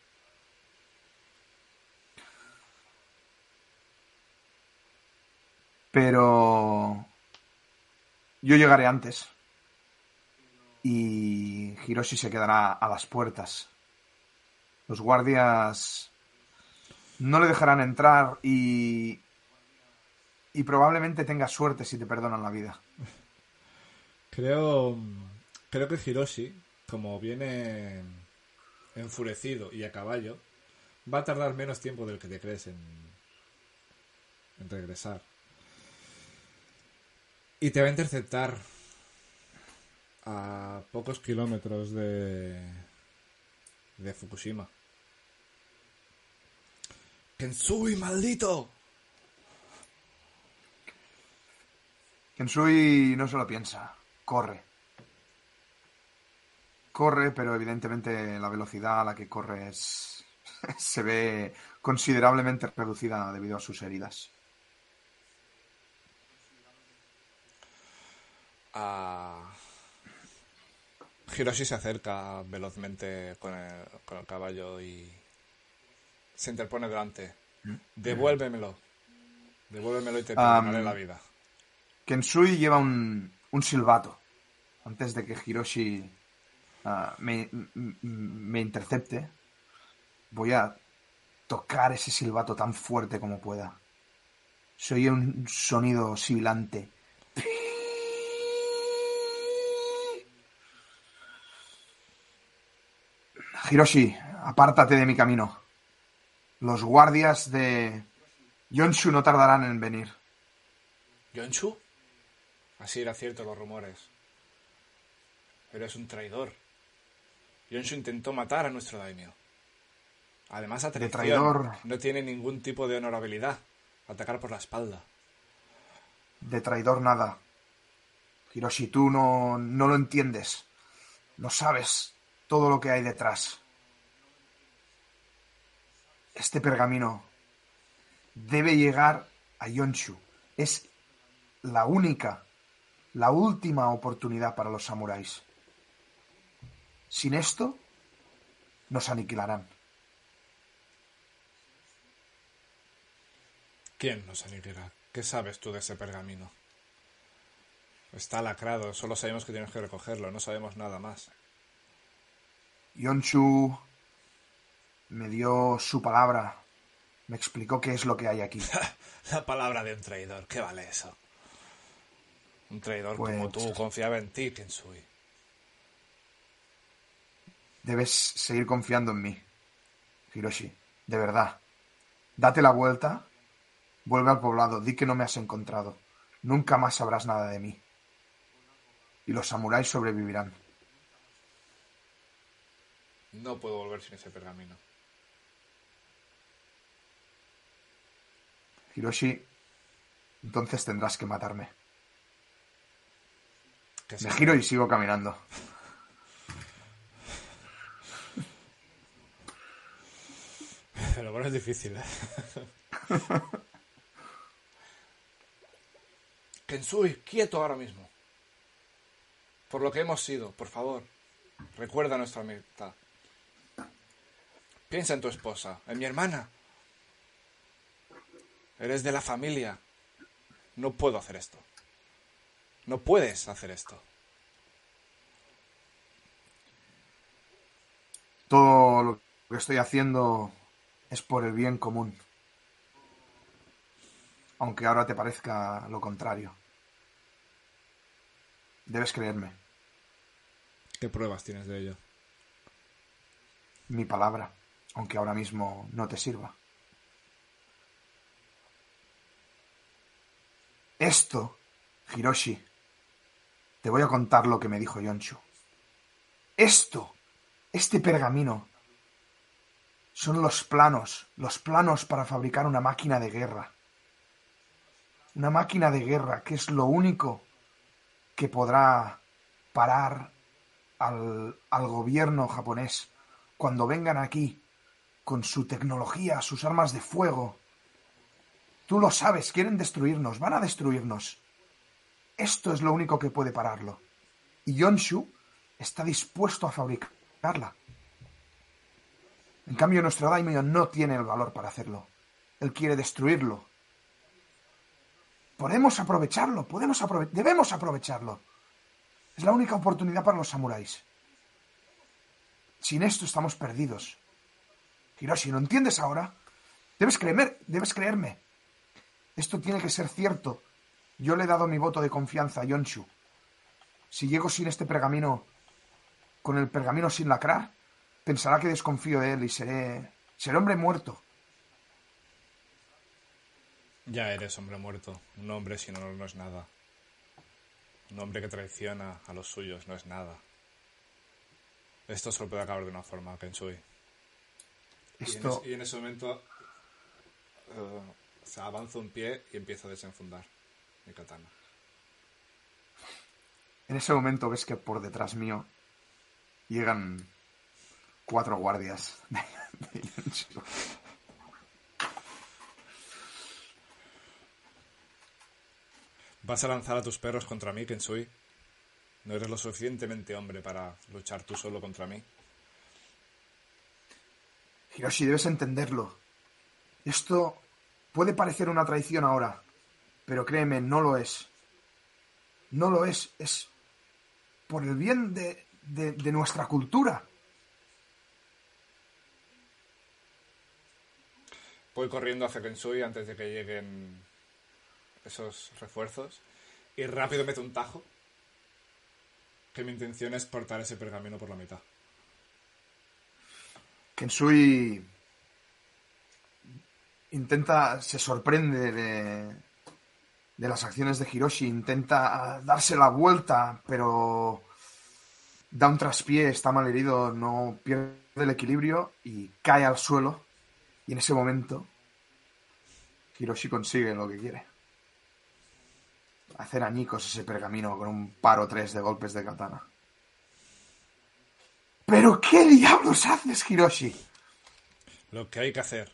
E: Pero yo llegaré antes y Hiroshi se quedará a las puertas. Los guardias no le dejarán entrar y, y probablemente tenga suerte si te perdonan la vida.
G: Creo, creo que Hiroshi, como viene enfurecido y a caballo, va a tardar menos tiempo del que te crees en, en regresar. Y te va a interceptar a pocos kilómetros de, de Fukushima. ¡Kensui, maldito!
E: Kensui no se lo piensa, corre. Corre, pero evidentemente la velocidad a la que corre es, [laughs] se ve considerablemente reducida debido a sus heridas.
G: A... Hiroshi se acerca velozmente con el, con el caballo y se interpone delante. Devuélvemelo. Devuélvemelo y te perdonaré
E: Am,
G: la vida.
E: Kensui lleva un, un silbato antes de que Hiroshi ah, me, me intercepte. Voy a tocar ese silbato tan fuerte como pueda. Se oye un sonido sibilante. Hiroshi, apártate de mi camino. Los guardias de Yonshu no tardarán en venir.
G: ¿Yonshu? Así era cierto los rumores. Pero es un traidor. Yonshu intentó matar a nuestro daimyo. Además, a
E: traidor.
G: No tiene ningún tipo de honorabilidad. Atacar por la espalda.
E: De traidor nada. Hiroshi, tú no, no lo entiendes. No sabes todo lo que hay detrás. Este pergamino debe llegar a Yonshu. Es la única, la última oportunidad para los samuráis. Sin esto, nos aniquilarán.
G: ¿Quién nos aniquilará? ¿Qué sabes tú de ese pergamino? Está lacrado, solo sabemos que tienes que recogerlo, no sabemos nada más.
E: Yonshu me dio su palabra, me explicó qué es lo que hay aquí. [laughs]
G: La palabra de un traidor, ¿qué vale eso? Un traidor como
E: Pues-
G: tú confiaba en ti, Kensui.
E: Debes seguir confiando en mí, Hiroshi, de verdad. Date la vuelta, vuelve al poblado, di que no me has encontrado. Nunca más sabrás nada de mí. Y los samuráis sobrevivirán.
G: No puedo volver sin ese pergamino.
E: Hiroshi, entonces tendrás que matarme.
G: Que
E: Me giro y sigo caminando. [laughs]
G: Pero bueno, es difícil, ¿eh? [laughs] Kensui, quieto ahora mismo. Por lo que hemos sido, por favor, recuerda nuestra amistad. Piensa en tu esposa, en mi hermana. Eres de la familia. No puedo hacer esto. No puedes hacer esto.
E: Todo lo que estoy haciendo es por el bien común. Aunque ahora te parezca lo contrario. Debes creerme,
G: ¿Qué pruebas tienes de ello?
E: mi palabra, aunque ahora mismo no te sirva. Esto, Hiroshi, te voy a contar lo que me dijo Yonshu. Esto, este pergamino, son los planos, los planos para fabricar una máquina de guerra. Una máquina de guerra que es lo único que podrá parar al, al gobierno japonés cuando vengan aquí con su tecnología, sus armas de fuego. Tú lo sabes, quieren destruirnos, van a destruirnos. Esto es lo único que puede pararlo. Y Yonshu está dispuesto a fabricarla. En cambio, nuestro daimyo no tiene el valor para hacerlo. Él quiere destruirlo. Podemos aprovecharlo, podemos aprove- debemos aprovecharlo. Es la única oportunidad para los samuráis. Sin esto estamos perdidos. Hiroshi, ¿lo entiendes ahora? Debes creerme, debes creerme. Esto tiene que ser cierto. Yo le he dado mi voto de confianza a Yonshu. Si llego sin este pergamino, con el pergamino sin lacrar, pensará que desconfío de él y seré, seré hombre muerto.
G: Ya eres hombre muerto. Un hombre sin honor no es nada. Un hombre que traiciona a los suyos no es nada. Esto solo puede acabar de una forma, Kensui. Y en, y ese momento eh, se avanza un pie y empiezo a desenfundar mi katana.
E: en ese momento ves que por detrás mío llegan cuatro guardias de.
G: ¿Vas a lanzar a tus perros contra mí, Kensui? ¿No eres lo suficientemente hombre para luchar tú solo contra mí?
E: Hiroshi, debes entenderlo. Esto puede parecer una traición ahora, pero créeme, no lo es. No lo es, es por el bien de, de- de nuestra cultura.
G: Voy corriendo hacia Kensui antes de que lleguen esos refuerzos y rápido meto un tajo que mi intención es cortar ese pergamino por la mitad.
E: Kensui intenta, se sorprende de, las acciones de Hiroshi, intenta darse la vuelta, pero da un traspié, está mal herido, no pierde el equilibrio y cae al suelo. Y en ese momento, Hiroshi consigue lo que quiere. Hacer añicos ese pergamino con un paro tres de golpes de katana. ¿Pero qué diablos haces, Hiroshi?
G: Lo que hay que hacer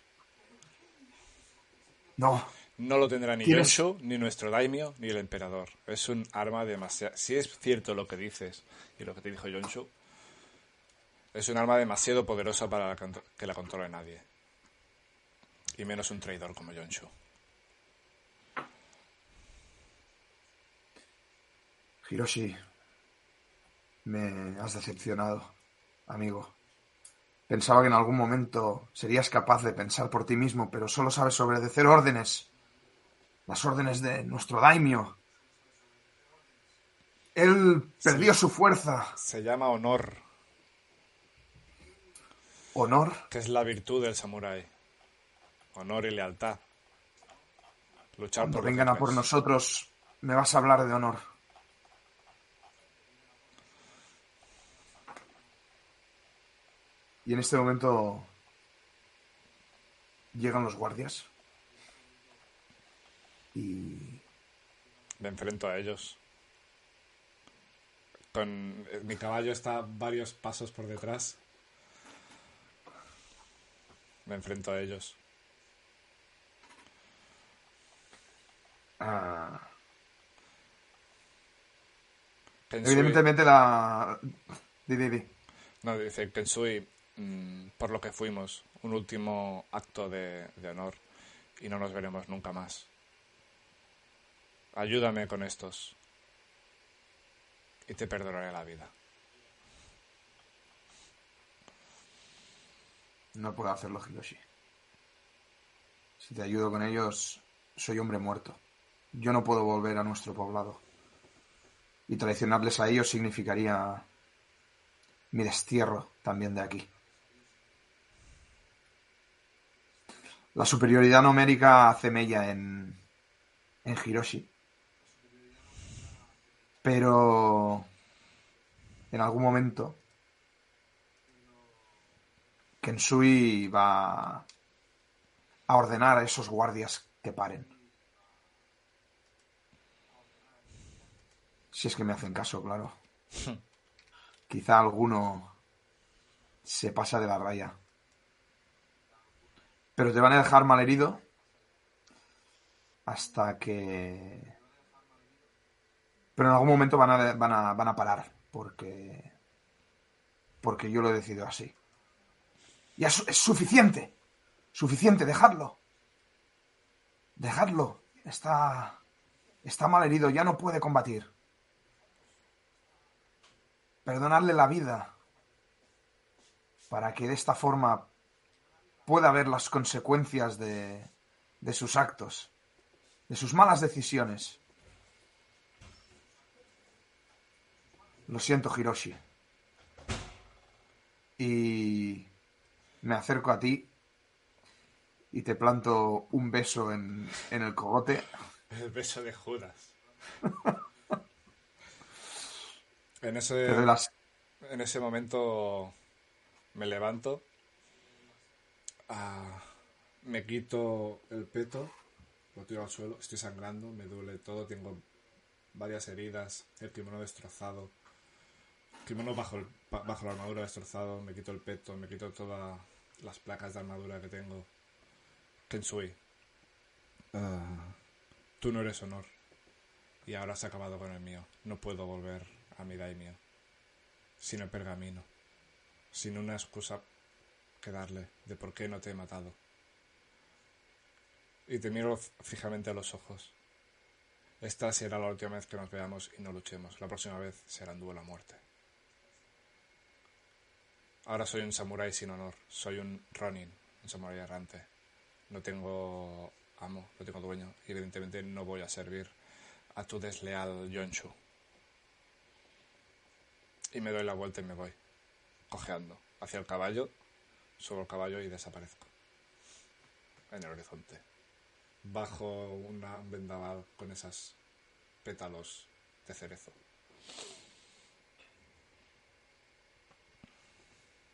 E: No,
G: no lo tendrá ni
E: Tienes-
G: Yonshu, ni nuestro daimyo, ni el emperador. Es un arma demasiado... Si es cierto lo que dices y lo que te dijo Yonshu, Es un arma demasiado poderosa para que la controle nadie. Y menos un traidor como Yonshu.
E: Hiroshi, me has decepcionado, amigo. Pensaba que en algún momento serías capaz de pensar por ti mismo, pero solo sabes obedecer órdenes. Las órdenes de nuestro daimio. Él perdió su fuerza.
G: Se llama honor.
E: ¿Honor?
G: Que es la virtud del samurái. Honor y lealtad. Luchar
E: Cuando
G: por
E: vengan a por nosotros, me vas a hablar de honor. Y en este momento llegan los guardias. Y
G: Me enfrento a ellos. Con eh, mi caballo está varios pasos por detrás. Me enfrento a ellos.
E: ah, evidentemente la... Di, di, di.
G: No, dice Kensui, mm, por lo que fuimos, un último acto de, de honor y no nos veremos nunca más. Ayúdame con estos y te perdonaré la vida.
E: No puedo hacerlo, Hiroshi. Si te ayudo con ellos, soy hombre muerto. Yo no puedo volver a nuestro poblado. Y traicionarles a ellos significaría mi destierro también de aquí. La superioridad numérica hace mella en, en Hiroshi. Pero en algún momento Kensui va a ordenar a esos guardias que paren. Si es que me hacen caso, claro. [laughs] Quizá alguno se pasa de la raya. Pero te van a dejar malherido hasta que... Pero en algún momento van a, van a, van a parar, porque... Porque yo lo he decidido así. Ya es, es suficiente. Suficiente, dejadlo. Dejadlo. Está. Está mal herido, ya no puede combatir. Perdonadle la vida. Para que de esta forma pueda ver las consecuencias de, de sus actos, de sus malas decisiones. Lo siento, Hiroshi. Y me acerco a ti y te planto un beso en, en el cogote.
G: El beso de Judas. [laughs] en, ese, en ese momento me levanto, ah, me quito el peto, lo tiro al suelo, estoy sangrando, me duele todo, tengo varias heridas, el kimono destrozado, el kimono bajo, el- bajo la armadura destrozado, me quito el peto, me quito todas las placas de armadura que tengo. Kensui, ah, tú no eres honor. Y ahora has acabado con el mío. No puedo volver a mi daimio. Sin el pergamino. Sin una excusa que darle de por qué no te he matado. Y te miro fijamente a los ojos. Esta será la última vez que nos veamos y no luchemos. La próxima vez será en duelo a muerte. Ahora soy un samurái sin honor. Soy un ronin, un samurái errante. No tengo amo, no tengo dueño. Y evidentemente no voy a servir a tu desleal Yonshu. Y me doy la vuelta y me voy, cojeando, hacia el caballo, subo el caballo y desaparezco. En el horizonte. Bajo un vendaval con esos pétalos de cerezo.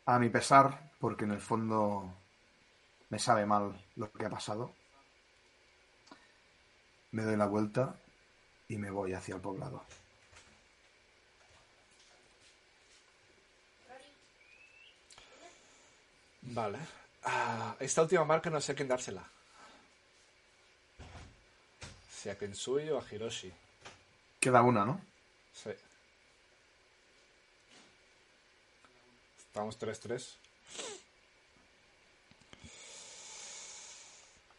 E: A mi pesar, porque en el fondo me sabe mal lo que ha pasado, me doy la vuelta y me voy hacia el poblado.
G: Vale. Ah, esta última marca no sé a quién dársela. Si a Kensui o a Hiroshi.
E: Queda una, ¿no?
G: Sí. Vamos 3-3.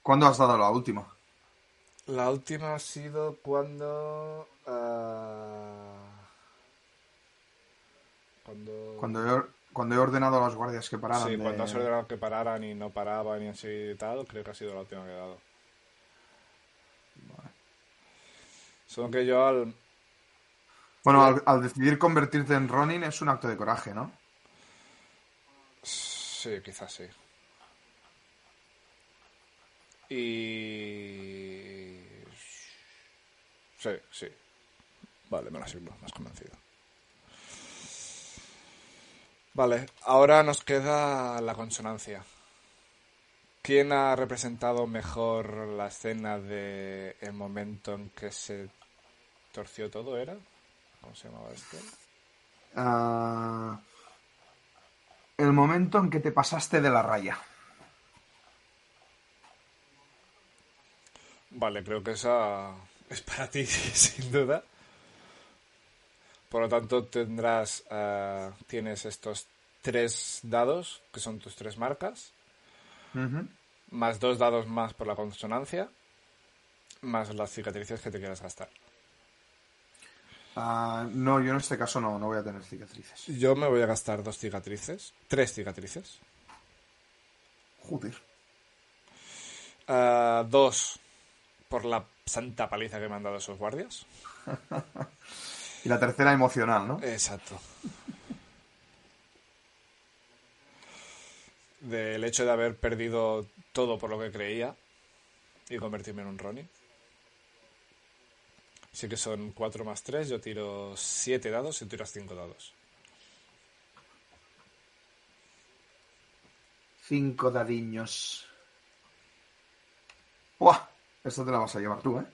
E: ¿Cuándo has dado la última?
G: La última ha sido cuando... ah, cuando...
E: Cuando or- cuando he ordenado a los guardias que pararan.
G: Sí,
E: de-
G: cuando has ordenado que pararan y no paraban y así y tal, creo que ha sido la última que he dado. Solo que yo al...
E: Bueno, al, al decidir convertirte en Ronin es un acto de coraje, ¿no?
G: Sí, quizás sí. Y... Sí, sí. Vale, me lo sirvo, más convencido. Vale, ahora nos queda la consonancia. ¿Quién ha representado mejor la escena de el momento en que se torció todo, era? ¿Cómo se llamaba esto?
E: Ah, el momento en que te pasaste de la raya.
G: Vale, creo que esa es para ti, [laughs] sin duda. Por lo tanto, tendrás, eh, tienes estos tres dados, que son tus tres marcas, más dos dados más por la consonancia, más las cicatrices que te quieras gastar.
E: Ah, no, yo en este caso no, no voy a tener cicatrices.
G: Yo me voy a gastar dos cicatrices, tres cicatrices.
E: Joder.
G: Eh, dos por la santa paliza que me han dado esos guardias. [laughs]
E: Y la tercera emocional, ¿no?
G: Exacto. Del hecho de haber perdido todo por lo que creía y convertirme en un Ronin. Así que son 4 más 3, yo tiro 7 dados y tú tiras 5 dados.
E: Cinco dadiños. ¡Buah! Esto te la vas a llevar tú, ¿eh?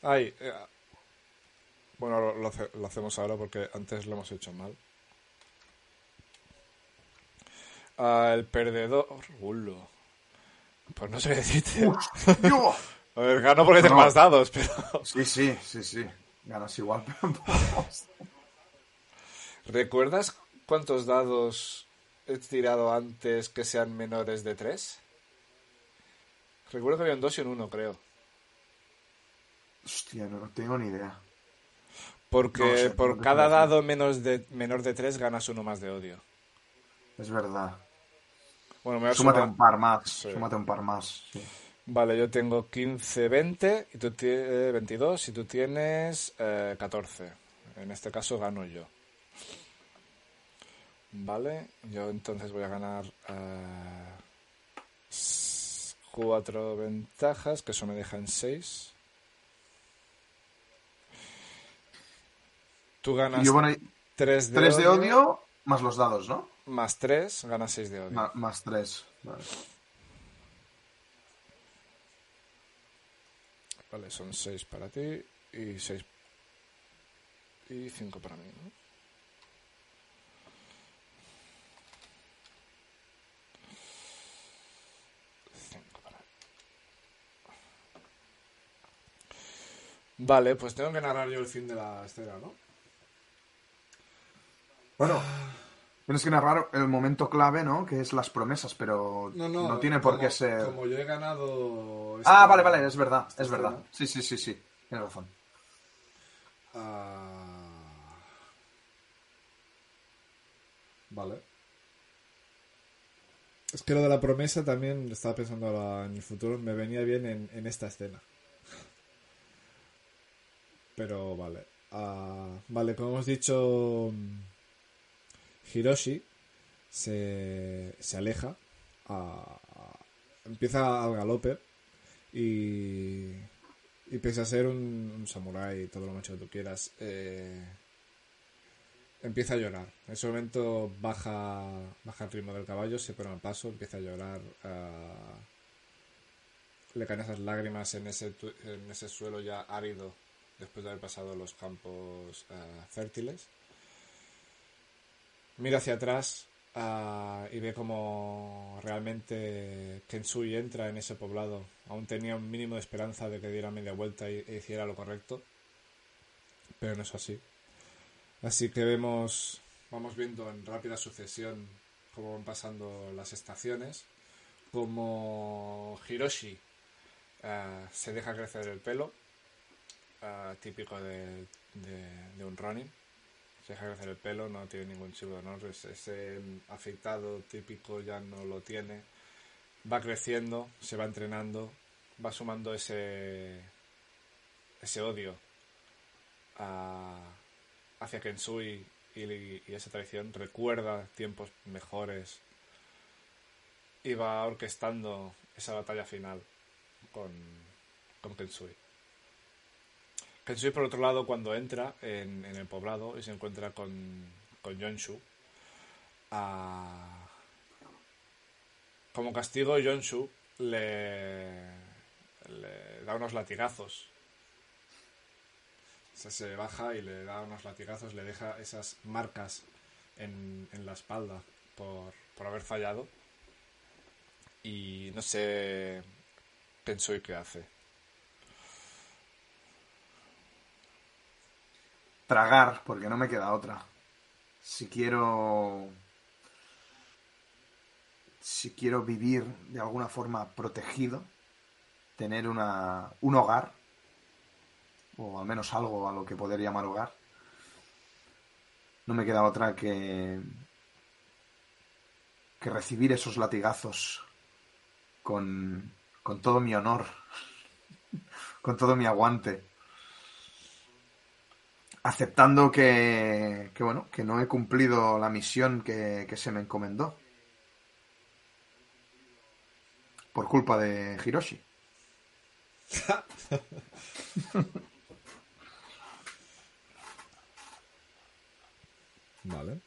G: Ay, eh, bueno, lo, lo hace- lo hacemos ahora porque antes lo hemos hecho mal. Ah, el perdedor. Ulo. Pues no sé qué decirte. [laughs] A ver, gano porque tengo
E: No.
G: más dados, pero. [laughs]
E: Sí, sí, sí, sí. Ganas igual, [laughs] pero...
G: ¿Recuerdas cuántos dados he tirado antes que sean menores de 3? Recuerdo que había un 2 y un 1, creo.
E: Hostia, no tengo ni idea.
G: Porque
E: No sé,
G: por cada dado menos de, menor de 3 ganas uno más de odio.
E: Es verdad.
G: Bueno, me voy a
E: Súmate
G: sumar-
E: un par más.
G: Sí.
E: Súmate un par más. Sí.
G: Vale, yo tengo 15, 20 y tú tienes 22 y tú tienes eh, 14. En este caso gano yo. Vale, yo entonces voy a ganar eh, cuatro ventajas, que eso me deja en 6. Tú ganas
E: yo, bueno,
G: 3 de,
E: tres de
G: odio,
E: odio más los dados, ¿no?
G: más 3, ganas 6 de odio.
E: Ma- más tres. Vale.
G: Vale, son 6 para ti y 6 y 5 para mí, ¿no? Cinco para mí. Vale, pues tengo que narrar yo el fin de la escena, ¿no?
E: Bueno, tienes que narrar el momento clave, ¿no? Que es las promesas, pero no, tiene por
G: como-
E: qué ser...
G: Como yo he ganado...
E: Ah, vale, vale, es verdad, es verdad. Sí, sí, sí, sí. Tienes razón.
G: Ah. Vale. Es que lo de la promesa también estaba pensando ahora en el futuro, me venía bien en, en esta escena. Pero vale. Ah, vale, como hemos dicho, Hiroshi se, se aleja, a- a- empieza al galope y, y pese a ser un, un samurái todo lo mucho que tú quieras, eh, empieza a llorar. En ese momento baja, baja el ritmo del caballo, se pone al paso, empieza a llorar. le caen esas lágrimas en ese, en ese suelo ya árido después de haber pasado los campos ah, fértiles. Mira hacia atrás ah, y ve como realmente Kensui entra en ese poblado. Aún tenía un mínimo de esperanza de que diera media vuelta e hiciera lo correcto. Pero no es así. Así que vemos vamos viendo en rápida sucesión cómo van pasando las estaciones, como Hiroshi eh, se deja crecer el pelo, eh, típico de, un Ronin. Se deja crecer el pelo, no tiene ningún tipo de honor, ese, ese afeitado típico ya no lo tiene. Va creciendo, se va entrenando, va sumando ese, ese odio hacia Kensui y, y esa traición. Recuerda tiempos mejores y va orquestando esa batalla final con, con Kensui. Kensui, por otro lado, cuando entra en, en el poblado y se encuentra con, con Yonshu, ah, como castigo, Yonshu le, da unos latigazos. O sea, se baja y le da unos latigazos, le deja esas marcas en, en la espalda por, por haber fallado. Y no sé Kensui qué hace.
E: Tragar, porque no me queda otra. Si quiero. Si quiero vivir de alguna forma protegido, tener una, un hogar, o al menos algo a lo que poder llamar hogar, no me queda otra que. que recibir esos latigazos con, con todo mi honor, [laughs] con todo mi aguante aceptando que, bueno, que no he cumplido la misión que, se me encomendó. Por culpa de Hiroshi. [laughs]
G: Vale.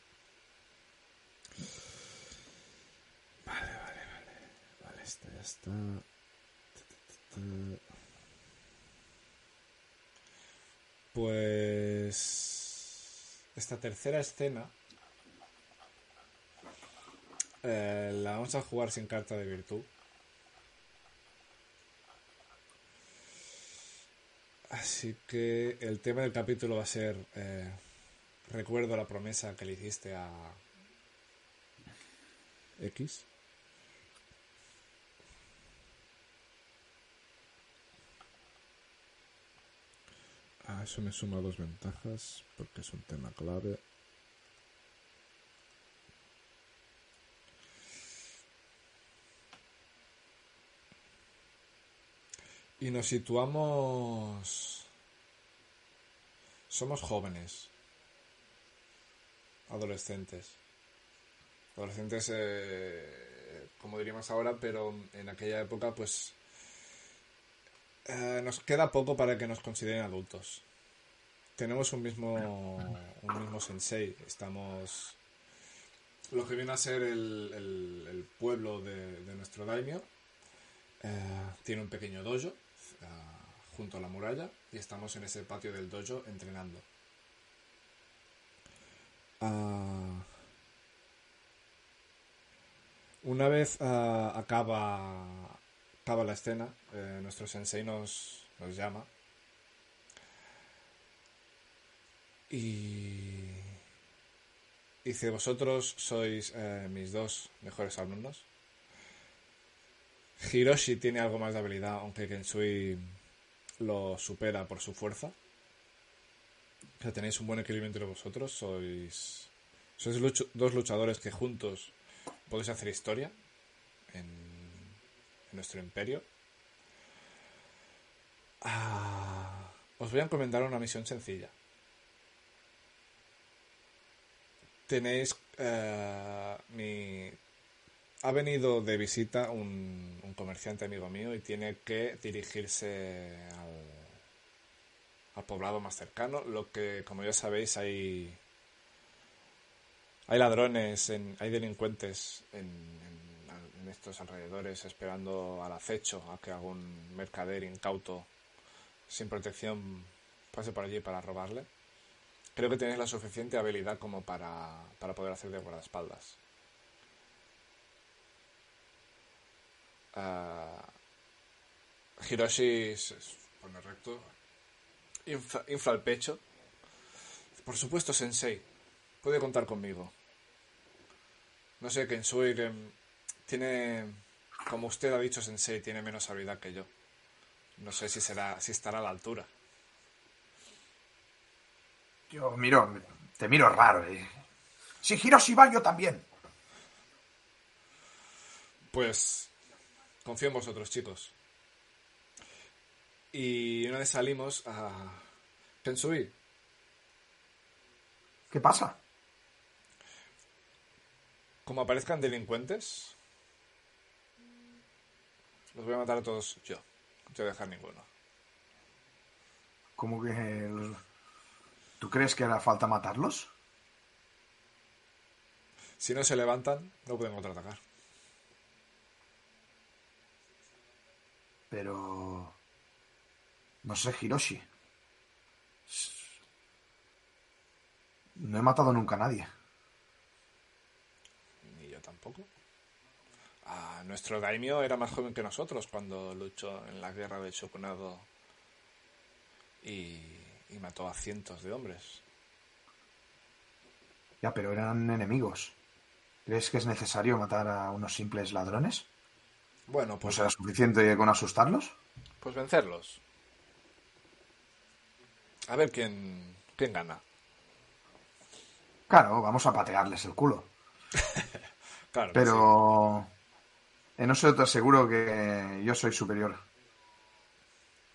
G: Vale, vale, vale. Vale, esta ya está ta. Pues. Esta tercera escena. eh, la vamos a jugar sin carta de virtud. Así que el tema del capítulo va a ser. eh, recuerdo la promesa que le hiciste a. X. Ah, eso me suma dos ventajas porque es un tema clave. Y nos situamos... Somos jóvenes. Adolescentes. Adolescentes, eh, como diríamos ahora, pero en aquella época, pues... eh, nos queda poco para que nos consideren adultos. Tenemos un mismo, un mismo sensei. Estamos... Lo que viene a ser el, el- pueblo de, de nuestro daimyo. Eh, tiene un pequeño dojo eh, junto a la muralla y estamos en ese patio del dojo entrenando. Una vez acaba, acaba la escena, eh, nuestro sensei nos, llama y dice, vosotros sois eh, mis dos mejores alumnos. Hiroshi tiene algo más de habilidad, aunque Kensui lo supera por su fuerza. O tenéis un buen equilibrio entre vosotros. Sois, sois dos luchadores que juntos podéis hacer historia en nuestro imperio. Ah, os voy a encomendar una misión sencilla. Tenéis eh, mi ha venido de visita un, comerciante amigo mío y tiene que dirigirse al, al poblado más cercano. Lo que, como ya sabéis, hay hay ladrones, en- hay delincuentes en, en- en estos alrededores esperando al acecho a que algún mercader incauto sin protección pase por allí para robarle. Creo que tenéis la suficiente habilidad como para, para poder hacer de guardaespaldas. Ah, Hiroshi se pone recto, infla, infla el pecho. Por supuesto, Sensei. puede contar conmigo. No sé, Kensui, tiene, como usted ha dicho, Sensei, tiene menos habilidad que yo. No sé si será, si estará a la altura.
E: Yo miro, te miro raro. Eh. Si Hiroshi va, yo también.
G: Pues confío en vosotros, chicos. Y una vez salimos a Kensui,
E: ¿Qué pasa?
G: como aparezcan delincuentes, los voy a matar a todos yo. No te voy a dejar ninguno.
E: ¿Cómo que... ¿Tú crees que hará falta matarlos?
G: Si no se levantan, no pueden contraatacar.
E: Pero... No sé, Hiroshi. No he matado nunca a nadie.
G: Ni yo tampoco. Ah, nuestro daimyo era más joven que nosotros cuando luchó en la guerra del Shokunado y, y mató a cientos de hombres.
E: Ya, pero eran enemigos. ¿Crees que es necesario matar a unos simples ladrones?
G: Bueno,
E: ¿No
G: pues,
E: será suficiente con asustarlos?
G: pues vencerlos. A ver quién, quién gana.
E: Claro, vamos a patearles el culo. [laughs]
G: Claro,
E: Pero... En eso te aseguro que yo soy superior.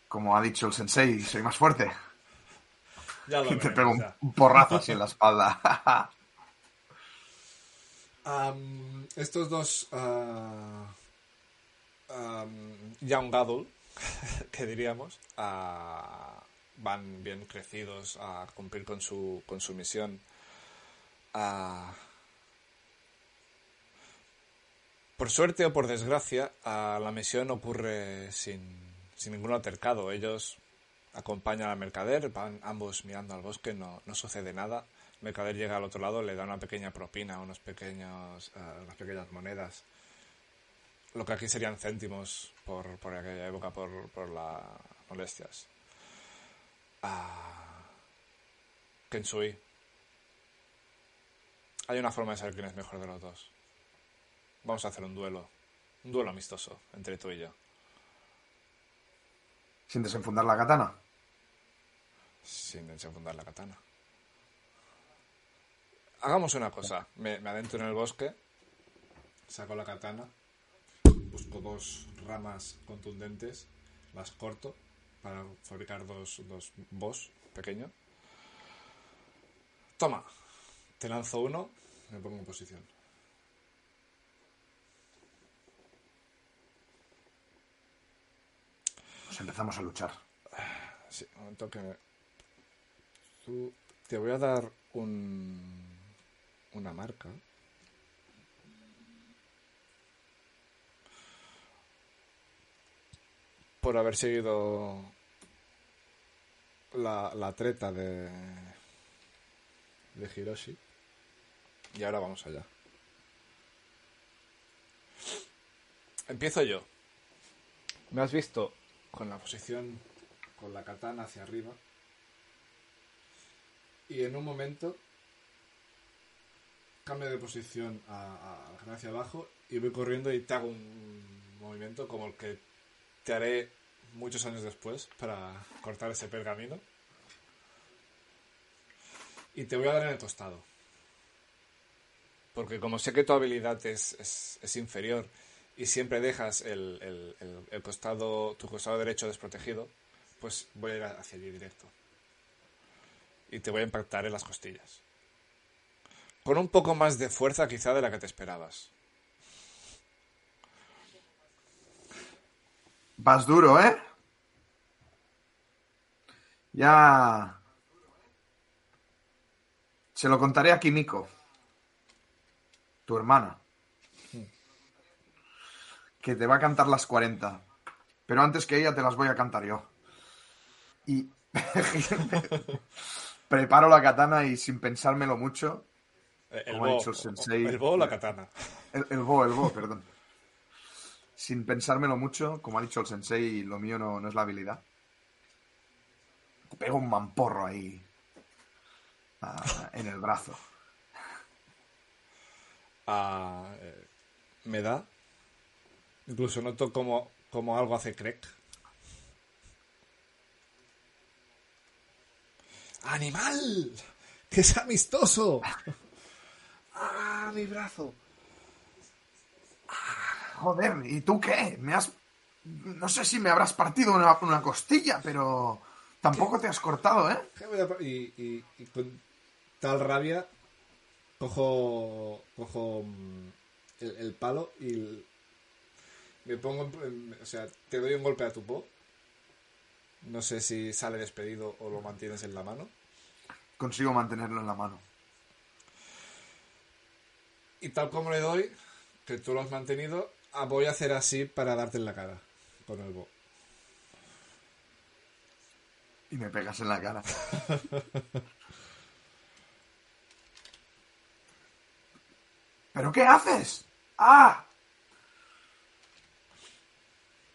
E: Como ha dicho el sensei, soy más fuerte. [laughs]
G: Ya lo
E: Y [laughs] te pego un,
G: ya.
E: un porrazo así en la [laughs] espalda.
G: Estos dos am, Young Adult, que diríamos, ah, van bien crecidos a cumplir con su, con su misión. Ah, por suerte o por desgracia, ah, la misión ocurre sin, sin ningún altercado. Ellos acompañan al mercader, van ambos mirando al bosque, no, no sucede nada. El mercader llega al otro lado, le da una pequeña propina, unos pequeños, eh, unas pequeñas monedas. Lo que aquí serían céntimos por, por aquella época, por, por las molestias. Ah, Kensui. Hay una forma de saber quién es mejor de los dos. Vamos a hacer un duelo. Un duelo amistoso entre tú y yo.
E: Sin desenfundar la katana.
G: Sin desenfundar la katana. Hagamos una cosa. Me, me adentro en el bosque, saco la katana, busco dos ramas contundentes, las corto para fabricar dos, dos boss pequeños. Toma, te lanzo uno, me pongo en posición.
E: Pues empezamos a luchar.
G: Sí, un momento que Tú- Te voy a dar un... una marca. Por haber seguido la, la treta de... de Hiroshi. Y ahora vamos allá. Empiezo yo. ¿Me has visto con la posición con la katana hacia arriba? Y en un momento cambio de posición a, hacia abajo y voy corriendo y te hago un movimiento como el que te haré muchos años después para cortar ese pergamino. Y te voy a dar en el costado. Porque como sé que tu habilidad es, es inferior y siempre dejas el, el- el- costado, tu costado derecho desprotegido, pues voy a ir hacia allí directo. Y te voy a impactar en las costillas. Con un poco más de fuerza quizá de la que te esperabas.
E: Vas duro, ¿eh? Ya... Se lo contaré a Kimiko, tu hermana, que te va a cantar las 40. Pero antes que ella te las voy a cantar yo. Y [laughs] preparo la katana y sin pensármelo mucho,
G: Eh, El
E: Como ha dicho el sensei.
G: el bo o la katana.
E: El, el bo, el bo, perdón. Sin pensármelo mucho, como ha dicho el sensei, lo mío no, no es la habilidad. Pego un mamporro ahí ah, en el brazo.
G: Ah, eh, me da. Incluso noto como, como algo hace crack. ¡Animal! ¡Que es amistoso! ¡Ah, mi brazo!
E: Joder, ¿y tú qué? Me has... No sé si me habrás partido una, una costilla, pero tampoco te has cortado, ¿eh?
G: Y, con tal rabia cojo, cojo mm, el, palo y me pongo... en- o sea, te doy un golpe a tu po. No sé si sale despedido o lo mantienes en la mano.
E: Consigo mantenerlo en la mano.
G: Y tal como le doy, que tú lo has mantenido, ah, voy a hacer así para darte en la cara con el bo.
E: Y me pegas en la cara. [laughs] ¿Pero qué haces? ¡Ah!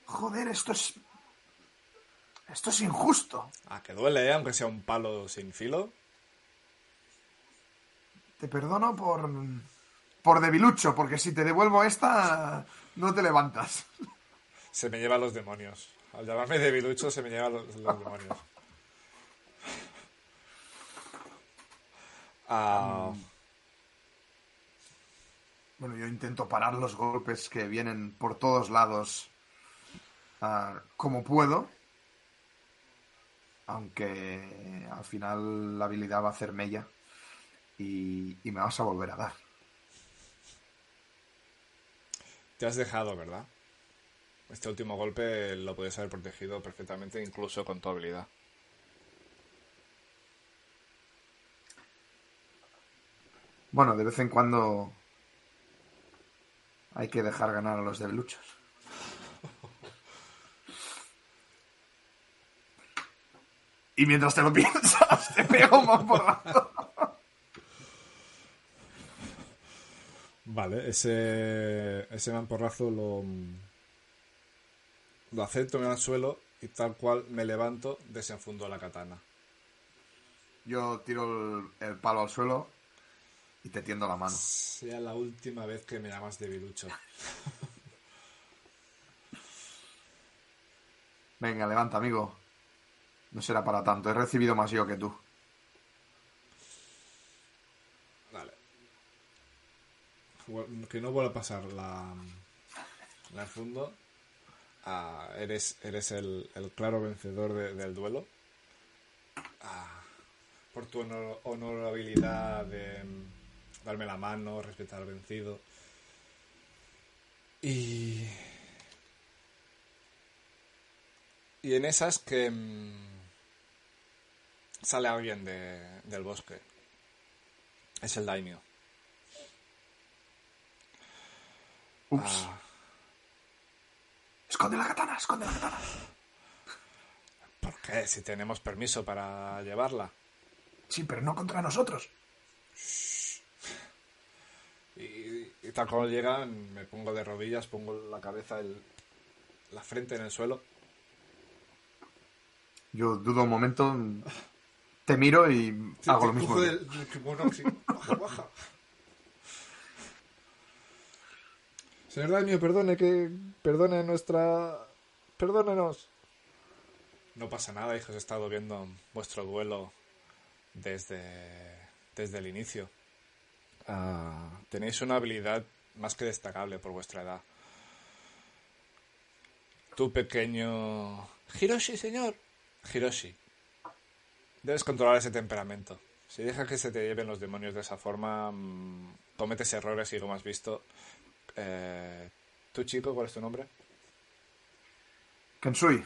E: Joder, esto es... Esto es injusto.
G: Ah, que duele, ¿eh? aunque sea un palo sin filo.
E: Te perdono por... Por debilucho, porque si te devuelvo esta, no te levantas.
G: Se me lleva los demonios. Al llamarme debilucho se me llevan los, los demonios. Ah,
E: Bueno, yo intento parar los golpes que vienen por todos lados como puedo. Aunque al final la habilidad va a hacer mella. Y, y me vas a volver a dar.
G: te has dejado, ¿verdad? Este último golpe lo puedes haber protegido perfectamente, incluso con tu habilidad.
E: Bueno, de vez en cuando hay que dejar ganar a los debiluchos. Y mientras te lo [laughs] piensas, te pego más porrazo.
G: Vale, ese, ese mamporrazo lo, lo acepto, me al suelo y tal cual me levanto, desenfundo la katana.
E: Yo tiro el, el palo al suelo y te tiendo la mano.
G: Sea la última vez que me llamas debilucho. [laughs]
E: Venga, levanta, amigo. No será para tanto. He recibido más yo que tú.
G: Vale. Que no vuelva a pasar la, la fundo. Ah, eres eres el, el claro vencedor de- del duelo. Ah, por tu honor- honorabilidad de mm, darme la mano, respetar al vencido. Y. Y en esas que. Sale alguien de- del bosque. Es el daimio.
E: Ups.
G: Ah,
E: Esconde la katana, esconde la katana.
G: ¿Por qué? Si tenemos permiso para llevarla.
E: Sí, pero no contra nosotros.
G: Y, y tal como llegan, me pongo de rodillas, pongo la cabeza, el- la frente en el suelo.
E: Yo dudo un momento. Te miro y hago lo mismo.
G: Cojo del- del kimono, sí. Baja, baja. Señor Daimio, perdone que... Perdone nuestra... Perdónenos. No pasa nada, hijos. He estado viendo vuestro duelo desde, desde el inicio. Ah, tenéis una habilidad más que destacable por vuestra edad. Tu pequeño... Hiroshi, señor. Hiroshi. Debes controlar ese temperamento. Si dejas que se te lleven los demonios de esa forma, mm, cometes errores y como has visto... Eh, ¿Tu chico, cuál es tu nombre?
E: Kensui,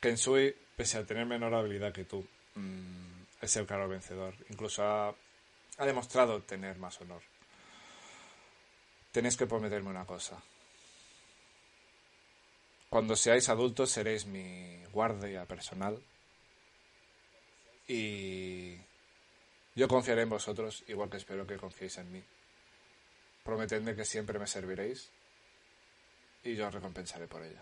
G: Kensui, pese a tener menor habilidad que tú, mm, es el claro vencedor. Incluso ha, ha demostrado tener más honor. Tenéis que prometerme una cosa. Cuando seáis adultos seréis mi guardia personal. Y yo confiaré en vosotros, igual que espero que confiéis en mí. Prometedme que siempre me serviréis y yo os recompensaré por ello.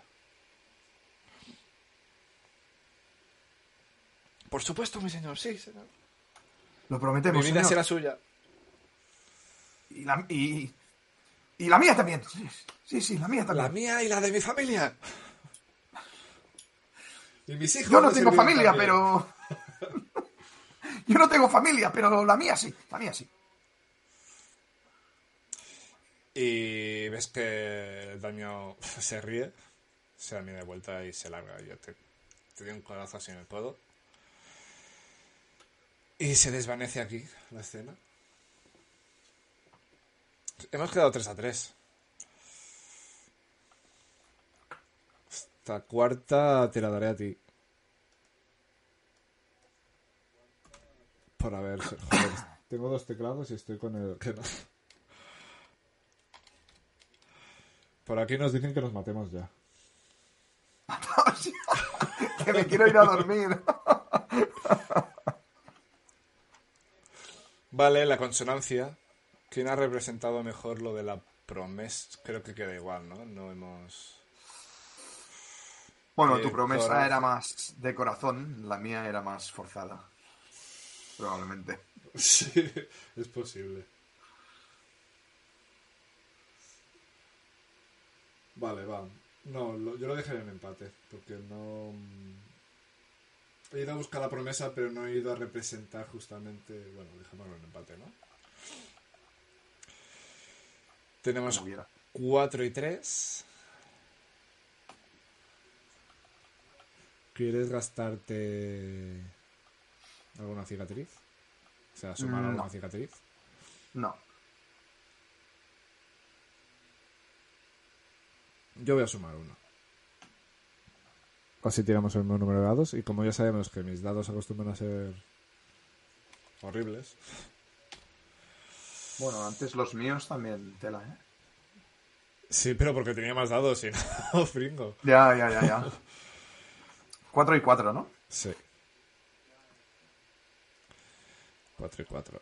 G: Por supuesto, mi señor, sí, señor.
E: lo
G: Mi
E: prometemos,
G: vida
E: señor.
G: será suya.
E: Y la, y, y la mía también. Sí, sí, sí, la mía también.
G: La mía y la de mi familia. Y mis hijos.
E: Yo no tengo familia,
G: también.
E: pero... [laughs] Yo no tengo familia, pero la mía sí, la mía sí.
G: Y ves que el daño [laughs] se ríe, se da de vuelta y se larga. Yo te, te doy un codazo así en el codo. Y se desvanece aquí la escena. Hemos quedado 3 a 3. Esta cuarta te la daré a ti. Por haber. Joder, tengo dos teclados y estoy con el. que no. Por aquí nos dicen que nos matemos ya. [laughs]
E: que me quiero ir a dormir.
G: Vale, la consonancia. ¿Quién ha representado mejor lo de la promesa? Creo que queda igual, ¿no? No hemos.
E: Bueno,
G: Eh,
E: tu promesa
G: corazón.
E: era más de corazón, la mía era más forzada. Probablemente.
G: Sí, [laughs] es posible. Vale, va. No, lo- yo lo dejaré en empate, porque no... mm, He ido a buscar la promesa, pero no he ido a representar justamente... Bueno, dejémoslo en empate, ¿no? Tenemos
E: Como hubiera.
G: 4 y 3. ¿Quieres gastarte alguna cicatriz? O sea, sumar
E: Mm,
G: alguna cicatriz.
E: No.
G: Yo voy a sumar uno. Así tiramos el mismo número de dados. Y como ya sabemos que mis dados acostumbran a ser horribles,
E: Bueno, antes los míos también tela, ¿eh?
G: Sí, pero porque tenía más dados y [laughs] no fringo.
E: Ya, ya, ya, ya. Cuatro y cuatro, ¿no?
G: Sí. 4 y 4.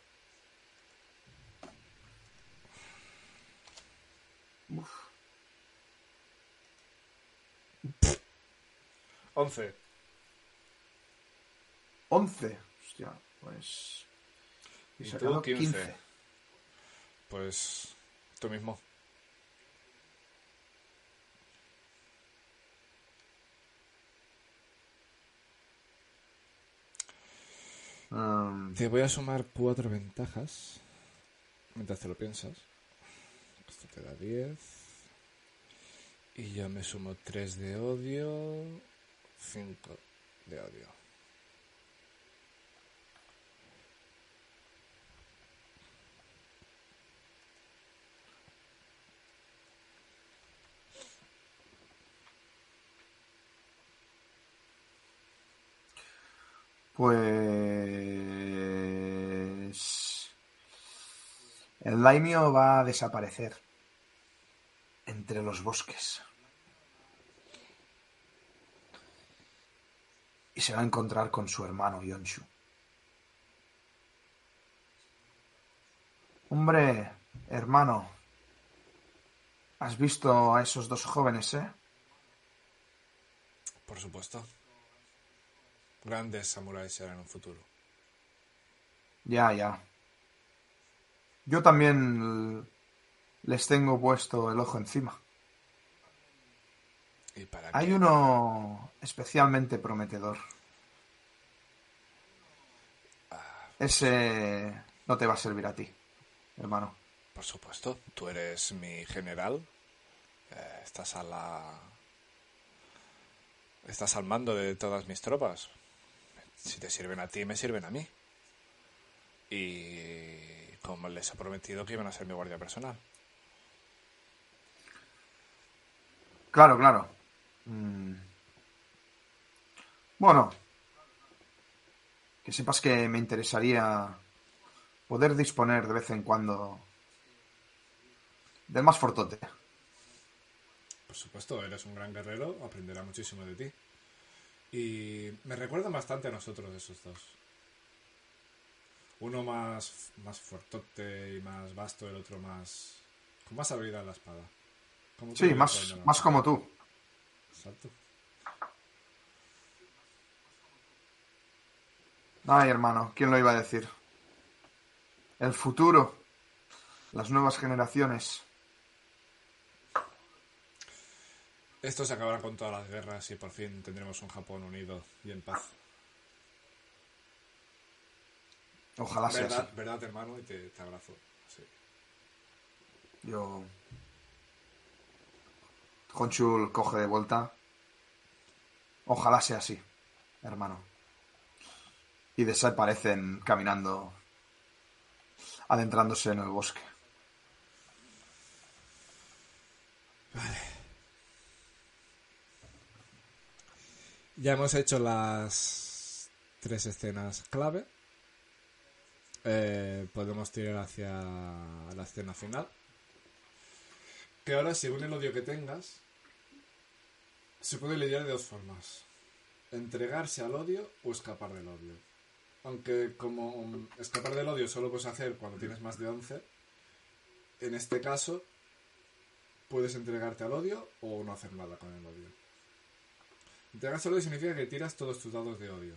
G: Once.
E: Once. Hostia, pues...
G: Y
E: he
G: tú,
E: sacado
G: 15.
E: 15.
G: Pues tú mismo.
E: Mm,
G: Te voy a sumar cuatro ventajas. Mientras te lo piensas. Esto te da 10. Y yo me sumo 3 de odio. 5 de odio.
E: Pues... El daimio va a desaparecer entre los bosques. Y se va a encontrar con su hermano Yonshu. Hombre, hermano, ¿has visto a esos dos jóvenes, eh?
G: Por supuesto. Grandes samuráis serán en un futuro.
E: Ya, ya. Yo también les tengo puesto el ojo encima.
G: ¿Y para
E: Hay uno especialmente prometedor. Ese no te va a servir a ti, hermano.
G: Por supuesto. Tú eres mi general. Eh, estás a la... Estás al mando de todas mis tropas. Si te sirven a ti, me sirven a mí. Y como les he prometido que iban a ser mi guardia personal.
E: Claro, claro. Mm. Bueno, que sepas que me interesaría poder disponer de vez en cuando del más fortote.
G: Por supuesto, eres un gran guerrero, aprenderá muchísimo de ti. Y me recuerdan bastante a nosotros esos dos. Uno más, más fuertote y más vasto, el otro más... con más habilidad en la espada.
E: Sí, más,
G: la
E: más como tú.
G: Exacto.
E: Ay, hermano, ¿quién lo iba a decir? El futuro. las nuevas generaciones.
G: Esto se acabará con todas las guerras y por fin tendremos un Japón unido y en paz.
E: Ojalá sea
G: ¿Verdad,
E: así.
G: verdad hermano? Y te, te abrazo. Sí.
E: Yo. Honchul coge de vuelta. Ojalá sea así, hermano. Y desaparecen caminando, adentrándose en el bosque.
G: Ya hemos hecho las tres escenas clave. Eh, podemos tirar hacia la escena final. Que ahora, según el odio que tengas, se puede lidiar de dos formas. Entregarse al odio o escapar del odio. Aunque como escapar del odio solo puedes hacer cuando tienes más de 11, en este caso puedes entregarte al odio o no hacer nada con el odio. Entregarse al odio significa que tiras todos tus dados de odio.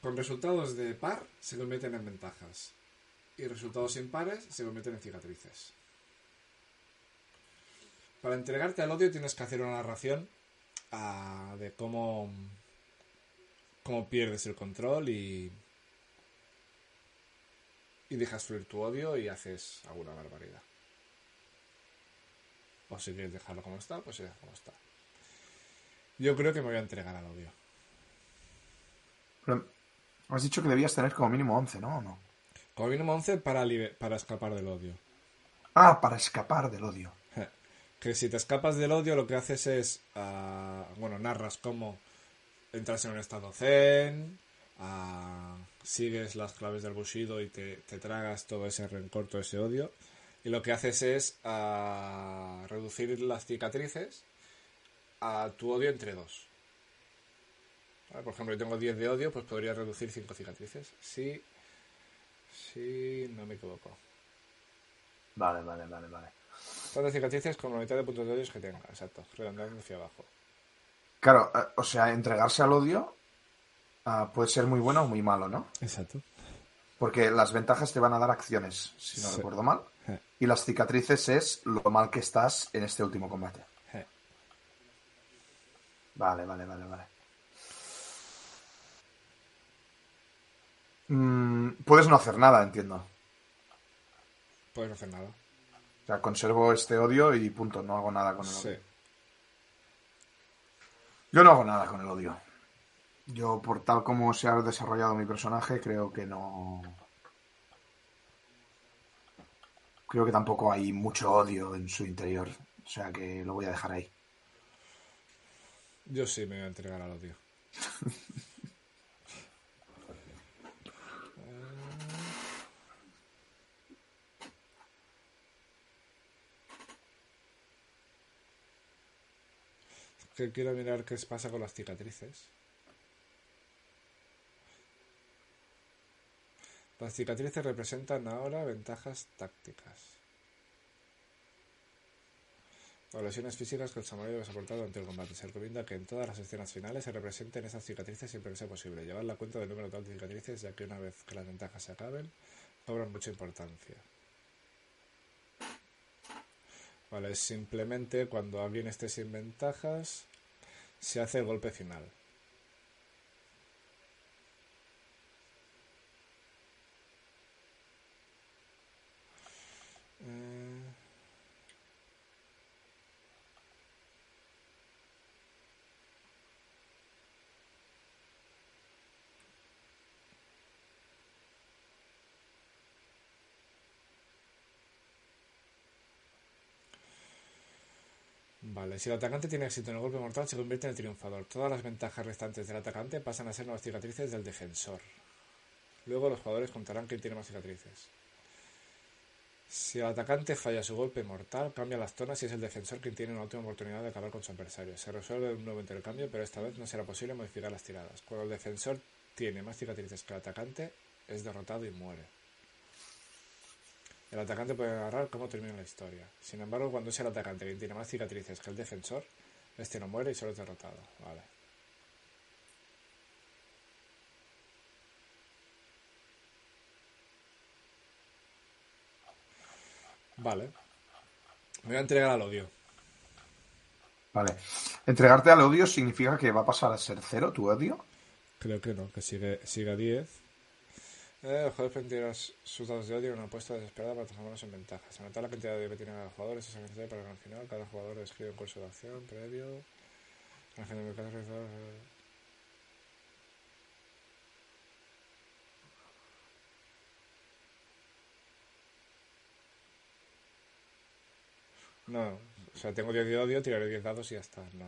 G: Con resultados de par se convierten en ventajas. Y resultados impares se convierten en cicatrices. Para entregarte al odio tienes que hacer una narración ah, de cómo, cómo pierdes el control y, y dejas fluir tu odio y haces alguna barbaridad. O si quieres dejarlo como está, pues deja como está. Yo creo que me voy a entregar al odio.
E: Has dicho que debías tener como mínimo 11, ¿no? ¿O no?
G: Como mínimo 11 para, para escapar del odio.
E: Ah, para escapar del odio.
G: Que si te escapas del odio, lo que haces es. ah, bueno, narras cómo entras en un estado zen. ah, sigues las claves del Bushido y te, te tragas todo ese rencor, todo ese odio. Y lo que haces es ah, reducir las cicatrices a tu odio entre dos. ¿Vale? Por ejemplo, yo tengo 10 de odio, pues podría reducir 5 cicatrices. Sí. Sí, no me equivoco.
E: Vale, vale, vale, vale.
G: Tantas cicatrices como la mitad de puntos de odios que tenga. Exacto, redondeando hacia abajo.
E: Claro, eh, o sea, entregarse al odio ah, puede ser muy bueno o muy malo, ¿no?
G: Exacto.
E: Porque las ventajas te van a dar acciones, si no
G: Sí.
E: recuerdo mal.
G: Eh.
E: Y las cicatrices es lo mal que estás en este último combate.
G: Eh.
E: Vale, vale, vale, vale. Mm, puedes no hacer nada, entiendo.
G: Puedes no hacer nada.
E: O sea, conservo este odio y punto, no hago nada con el
G: Sí.
E: odio. Yo no hago nada con el odio. Yo, por tal como se ha desarrollado mi personaje, creo que no. Creo que tampoco hay mucho odio en su interior. O sea que lo voy a dejar ahí.
G: Yo sí me voy a entregar al odio. [laughs] que quiero mirar qué pasa con las cicatrices. Las cicatrices representan ahora ventajas tácticas. O lesiones físicas que el samurái debe soportar durante el combate. Se recomienda que en todas las escenas finales se representen esas cicatrices siempre que sea posible. Llevar la cuenta del número total de cicatrices, ya que una vez que las ventajas se acaben, cobran mucha importancia. Vale, simplemente cuando alguien esté sin ventajas, se hace el golpe final. Eh, Si el atacante tiene éxito en el golpe mortal, se convierte en el triunfador. Todas las ventajas restantes del atacante pasan a ser nuevas cicatrices del defensor. Luego los jugadores contarán quién tiene más cicatrices. Si el atacante falla su golpe mortal, cambia las zonas y es el defensor quien tiene una última oportunidad de acabar con su adversario. Se resuelve un nuevo intercambio, pero esta vez no será posible modificar las tiradas. Cuando el defensor tiene más cicatrices que el atacante, es derrotado y muere. El atacante puede narrar cómo termina la historia. Sin embargo, cuando es el atacante quien tiene más cicatrices que el defensor, este no muere y solo es derrotado. Vale. Vale. Me voy a entregar al odio.
E: Vale. Entregarte al odio significa que va a pasar a ser cero tu odio.
G: Creo que no, que sigue, sigue a 10. Eh, el jugador plantea sus dados de odio en una apuesta desesperada para transformarlos en ventajas. Anotar la cantidad de odio que tiene cada jugador es esa cantidad para el gran final. Cada jugador escribe un curso de acción previo. Al caso, eh, No, o sea, tengo 10 de odio, tiraré 10 dados y ya está. No.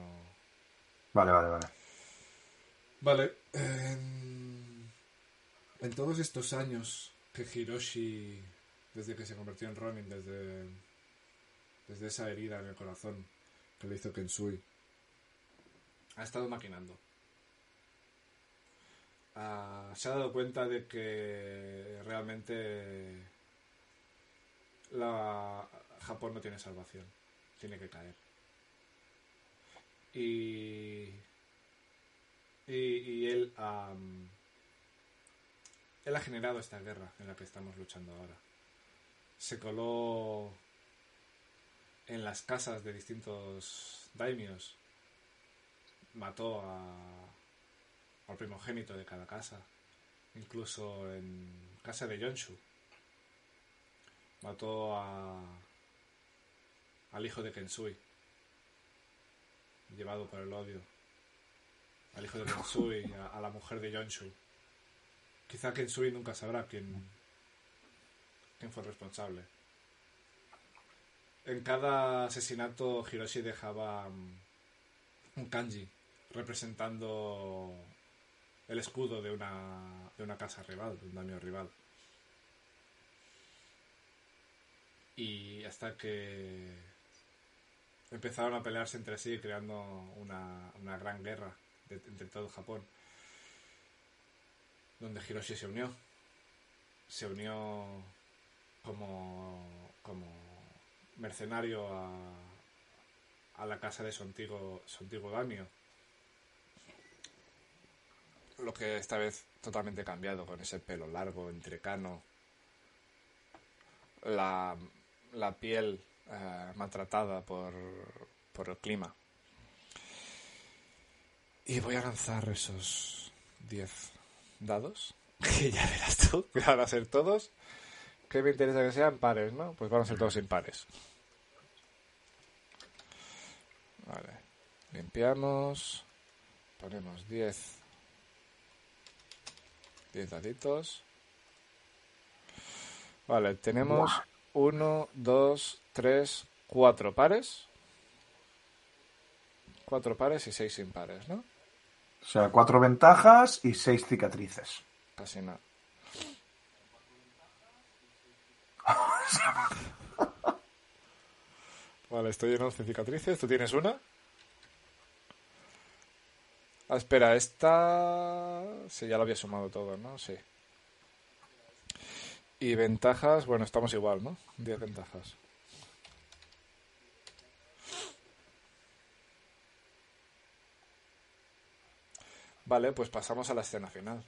E: Vale, vale, vale.
G: Vale. En, en todos estos años que Hiroshi, desde que se convirtió en Ronin, desde, desde esa herida en el corazón que le hizo Kensui, ha estado maquinando. Ah, se ha dado cuenta de que realmente la Japón no tiene salvación, tiene que caer. Y y, y él, am, él ha generado esta guerra en la que estamos luchando ahora. Se coló en las casas de distintos daimios. Mató a, al primogénito de cada casa. Incluso en casa de Yonshu. Mató a, al hijo de Kensui. Llevado por el odio al hijo de Kensui, a, a la mujer de Yonshu. Quizá Kensui nunca sabrá quién, quién fue responsable. En cada asesinato Hiroshi dejaba mm, un kanji representando el escudo de una, de una casa rival, de un daimyo rival. Y hasta que empezaron a pelearse entre sí, creando una, una gran guerra entre todo Japón, donde Hiroshi se unió. Se unió como, como mercenario a, a la casa de su antiguo, su. Lo que esta vez totalmente cambiado, con ese pelo largo, entrecano, la, la piel eh, maltratada por, por el clima. Y voy a lanzar esos 10 dados, [laughs] que ya verás tú, que van a ser todos. Que me interesa que sean pares, ¿no? Pues van a ser todos impares. Vale. Limpiamos. Ponemos 10. 10 daditos. Vale, tenemos 1, 2, 3, 4 pares. 4 pares y 6 impares, ¿no?
E: O sea, cuatro ventajas y seis cicatrices.
G: Casi nada. [laughs] vale, estoy en 11 cicatrices. ¿Tú tienes una? Ah, espera, esta... Sí, ya lo había sumado todo, ¿no? Sí. Y ventajas, bueno, estamos igual, ¿no? 10 ventajas. Vale, pues pasamos a la escena final.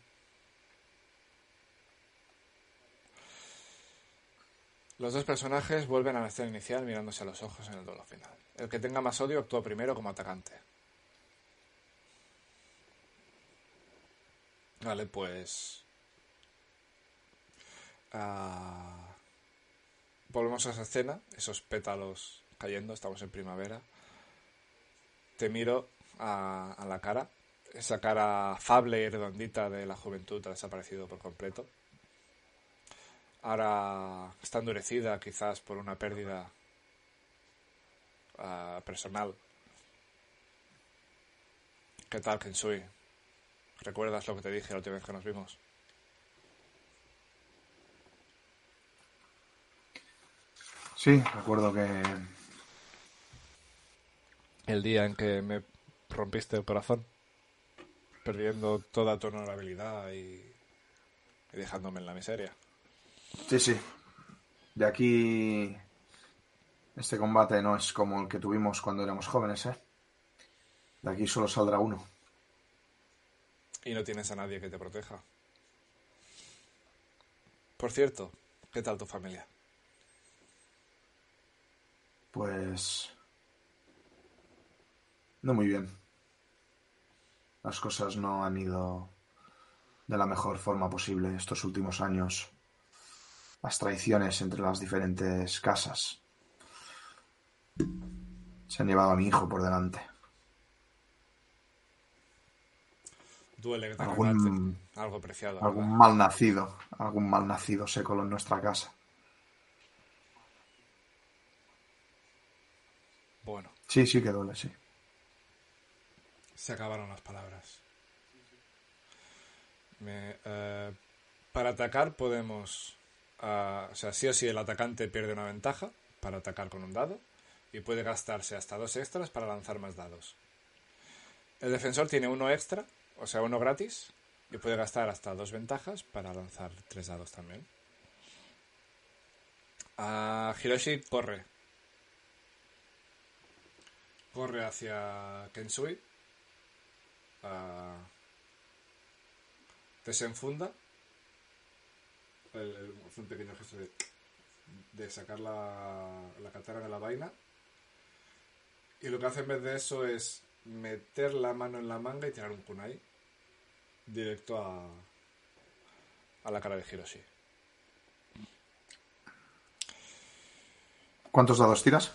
G: Los dos personajes vuelven a la escena inicial mirándose a los ojos en el duelo final. El que tenga más odio actúa primero como atacante. Vale, pues... ah, Volvemos a esa escena, esos pétalos cayendo, estamos en primavera. Te miro a, a la cara, esa cara afable y redondita de la juventud ha desaparecido por completo. Ahora está endurecida quizás por una pérdida ah, personal. ¿Qué tal, Kensui? ¿Recuerdas lo que te dije la última vez que nos vimos?
E: Sí, recuerdo que
G: El día en que me rompiste el corazón, perdiendo toda tu honorabilidad y, y dejándome en la miseria.
E: Sí, sí. De aquí este combate no es como el que tuvimos cuando éramos jóvenes, ¿eh? De aquí solo saldrá uno.
G: Y no tienes a nadie que te proteja. Por cierto, ¿qué tal tu familia?
E: Pues... No muy bien. Las cosas no han ido de la mejor forma posible estos últimos años. Las traiciones entre las diferentes casas. Se han llevado a mi hijo por delante.
G: Duele que te
E: Algún-
G: algo preciado.
E: Algún mal nacido, algún mal nacido se coló en nuestra casa.
G: Bueno,
E: Sí, sí que duele, sí.
G: Se acabaron las palabras. Eh, para atacar podemos... ah, o sea, sí o sí el atacante pierde una ventaja para atacar con un dado y puede gastarse hasta dos extras para lanzar más dados. El defensor tiene uno extra, o sea, uno gratis, y puede gastar hasta dos ventajas para lanzar tres dados también. Ah, Hiroshi corre. Corre hacia Kensui. Ah, desenfunda. El, un pequeño gesto de, de sacar la, la katana de la vaina. Y lo que hace en vez de eso es meter la mano en la manga y tirar un kunai directo a, a la cara de Hiroshi.
E: ¿Cuántos dados tiras?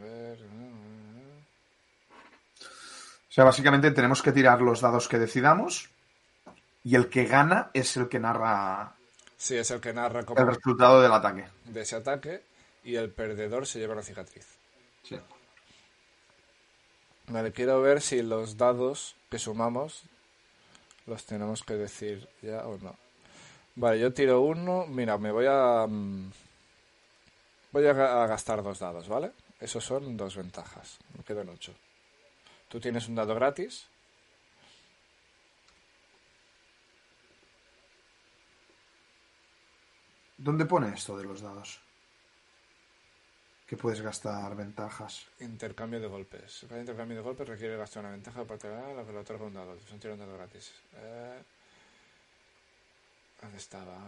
G: A ver.
E: O sea, básicamente tenemos que tirar los dados que decidamos y el que gana es el que narra
G: Sí, es el que narra
E: el
G: como
E: resultado del ataque.
G: de ese ataque y el perdedor se lleva una cicatriz.
E: Sí.
G: Vale, quiero ver si los dados que sumamos los tenemos que decir ya o no. Vale, yo tiro uno. Mira, me voy a. mm, Voy a gastar dos dados, ¿vale? Esos son dos ventajas. Me quedan ocho. Tú tienes un dado gratis.
E: ¿Dónde pone esto de los dados? Que puedes gastar ventajas.
G: Intercambio de golpes. Cada intercambio de golpes requiere gastar una ventaja tener lo que le otorga un dado. Tiro un dado gratis. Eh, ¿Dónde estaba?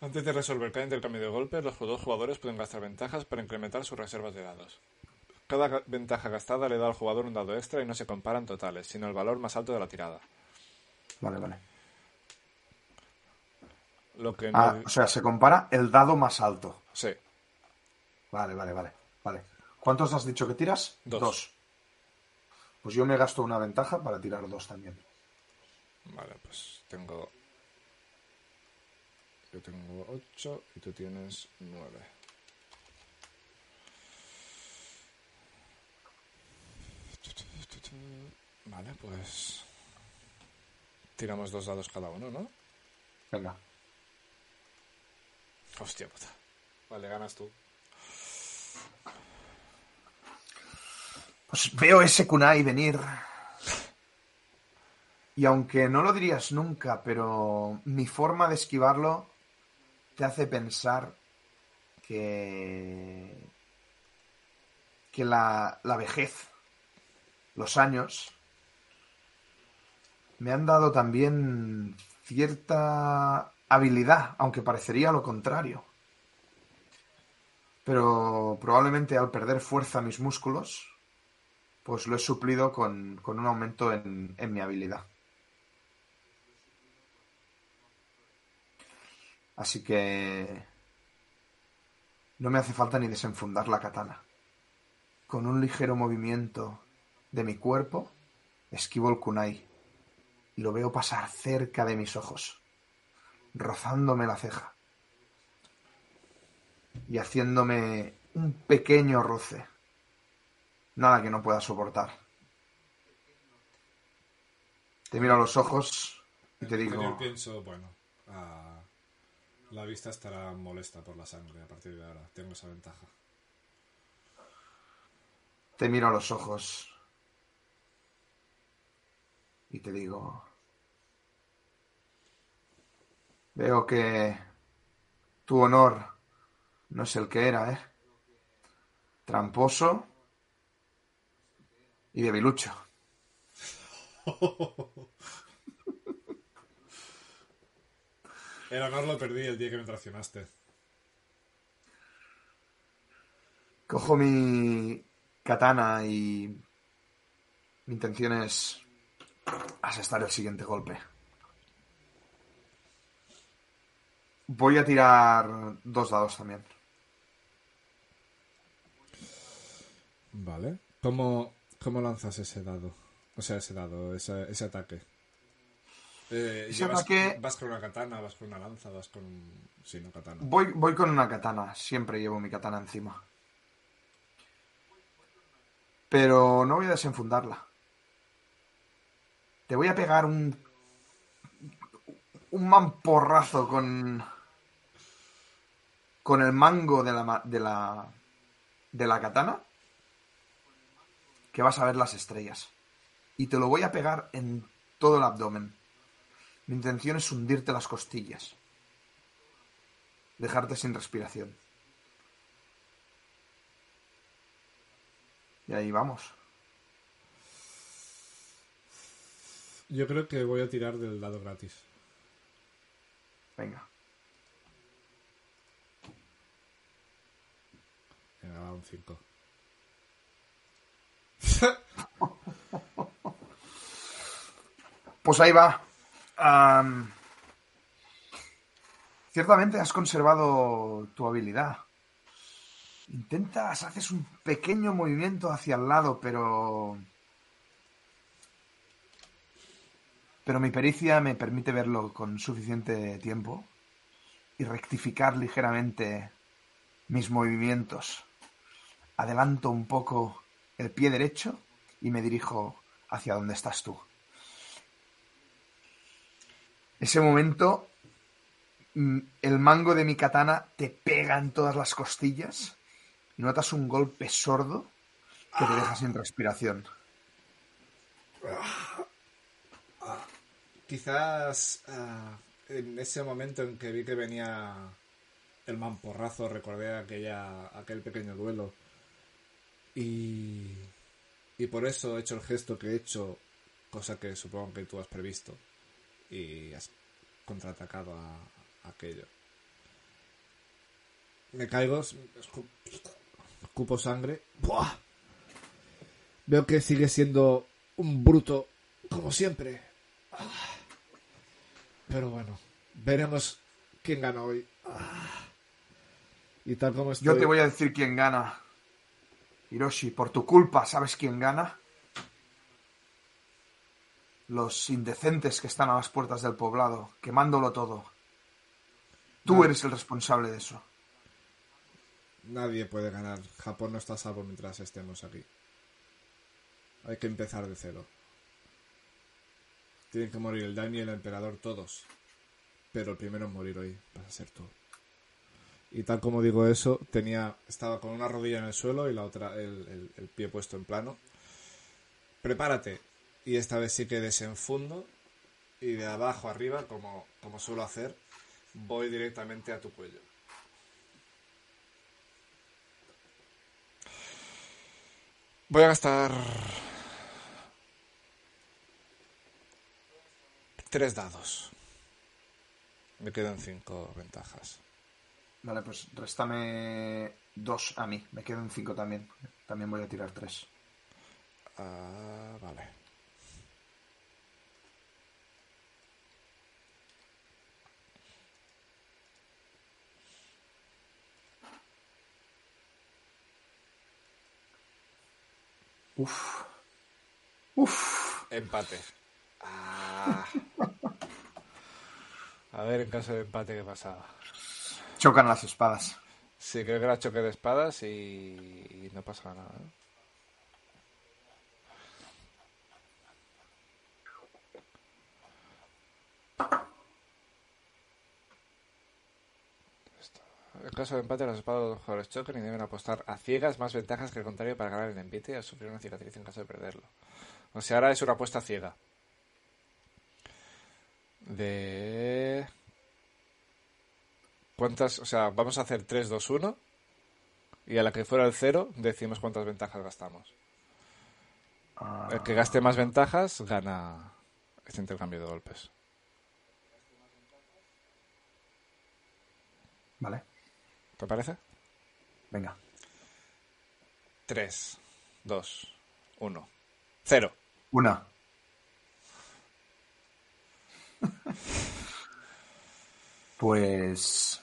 G: Antes de resolver cada intercambio de golpes, los dos jugadores pueden gastar ventajas para incrementar sus reservas de dados. Cada ventaja gastada le da al jugador un dado extra y no se comparan totales, sino el valor más alto de la tirada.
E: Vale, vale.
G: Lo que no...
E: Ah, o sea, se compara el dado más alto.
G: Sí,
E: Vale, vale, vale. Vale. ¿Cuántos has dicho que tiras?
G: Dos.
E: Pues yo me gasto una ventaja para tirar dos también.
G: Vale, pues tengo. Yo tengo 8 y tú tienes 9. Vale, pues. Tiramos dos dados cada uno, ¿no?
E: Venga.
G: Hostia puta. Vale, ganas tú.
E: Pues veo ese kunai venir. Y aunque no lo dirías nunca, pero mi forma de esquivarlo te hace pensar que. que la, la vejez, los años, me han dado también cierta habilidad, aunque parecería lo contrario. Pero probablemente al perder fuerza mis músculos, pues lo he suplido con, con un aumento en, en mi habilidad. Así que no me hace falta ni desenfundar la katana. Con un ligero movimiento de mi cuerpo, esquivo el kunai y lo veo pasar cerca de mis ojos, rozándome la ceja y haciéndome un pequeño roce. Nada que no pueda soportar. Te miro a los ojos y te digo,
G: Yo pienso, bueno, la vista estará molesta por la sangre a partir de ahora. Tengo esa ventaja.
E: te miro a los ojos y te digo, veo que Tu honor no es el que era, ¿eh? Tramposo y debilucho. [laughs]
G: El honor lo perdí el día que me traicionaste.
E: Cojo mi katana y mi intención es asestar el siguiente golpe. Voy a tirar dos dados también.
G: Vale. ¿Cómo, cómo lanzas ese dado? O sea, ese dado, ese, ese ataque. Eh, llevas-
E: ataque-
G: ¿Vas con una katana, vas con una lanza, vas con un... Sí, no katana.
E: Voy, voy con una katana. Siempre llevo mi katana encima. Pero no voy a desenfundarla. Te voy a pegar un. Un mamporrazo con. Con el mango de la. de la. de la katana. Que vas a ver las estrellas. Y te lo voy a pegar en todo el abdomen. Mi intención es hundirte las costillas dejarte sin respiración. Y ahí vamos.
G: Yo creo que voy a tirar del dado gratis.
E: Venga.
G: Venga, va un 5. [laughs]
E: Pues ahí va. Am, ciertamente has conservado tu habilidad. Intentas, haces un pequeño movimiento hacia el lado, pero... Pero mi pericia me permite verlo con suficiente tiempo y rectificar ligeramente mis movimientos. Adelanto un poco el pie derecho y me dirijo hacia donde estás tú. Ese momento, mm, el mango de mi katana te pega en todas las costillas notas un golpe sordo que te deja sin respiración.
G: Quizás ah, en ese momento en que vi que venía el mamporrazo, recordé aquella, aquel pequeño duelo. Y, y por eso he hecho el gesto que he hecho, cosa que supongo que tú has previsto. Y has contraatacado a, a aquello. Me caigo, escu- escupo sangre. ¡Buah! Veo que sigue siendo un bruto, como siempre. Pero bueno, veremos quién gana hoy. Ah. Y tal como estoy...
E: Yo te voy a decir quién gana. Hiroshi, por tu culpa, ¿sabes quién gana? Los indecentes que están a las puertas del poblado, quemándolo todo. Tú eres el responsable de eso.
G: Nadie puede ganar. Japón no está a salvo mientras estemos aquí. Hay que empezar de cero. Tienen que morir el daimyo y el emperador todos. Pero el primero en morir hoy vas a ser tú. Y tal como digo eso, tenía estaba con una rodilla en el suelo y la otra el, el- el pie puesto en plano. Prepárate. Y esta vez sí que desenfundo y de abajo arriba, como, como suelo hacer, voy directamente a tu cuello. Voy a gastar tres dados. Me quedan cinco ventajas.
E: Vale, pues réstame dos a mí. Me quedan cinco también. También voy a tirar tres.
G: Ah, vale.
E: Uf. Uf.
G: Empate. Ah. A ver, en caso de empate, ¿qué pasaba?
E: Chocan las espadas.
G: Sí, creo que era choque de espadas y, y no pasaba nada. ¿no? En caso de empate, las espadas de los jugadores chocan y deben apostar a ciegas más ventajas que el contrario para ganar el y a sufrir una cicatriz en caso de perderlo. O sea, ahora es una apuesta ciega. De ¿Cuántas? O sea, vamos a hacer 3, 2, 1. Y a la que fuera el 0, decimos cuántas ventajas gastamos.
E: Ah,
G: El que gaste más ventajas gana este intercambio de golpes.
E: vale,
G: ¿Te parece?
E: venga.
G: 3, 2, 1. 0.
E: Una. [laughs] pues...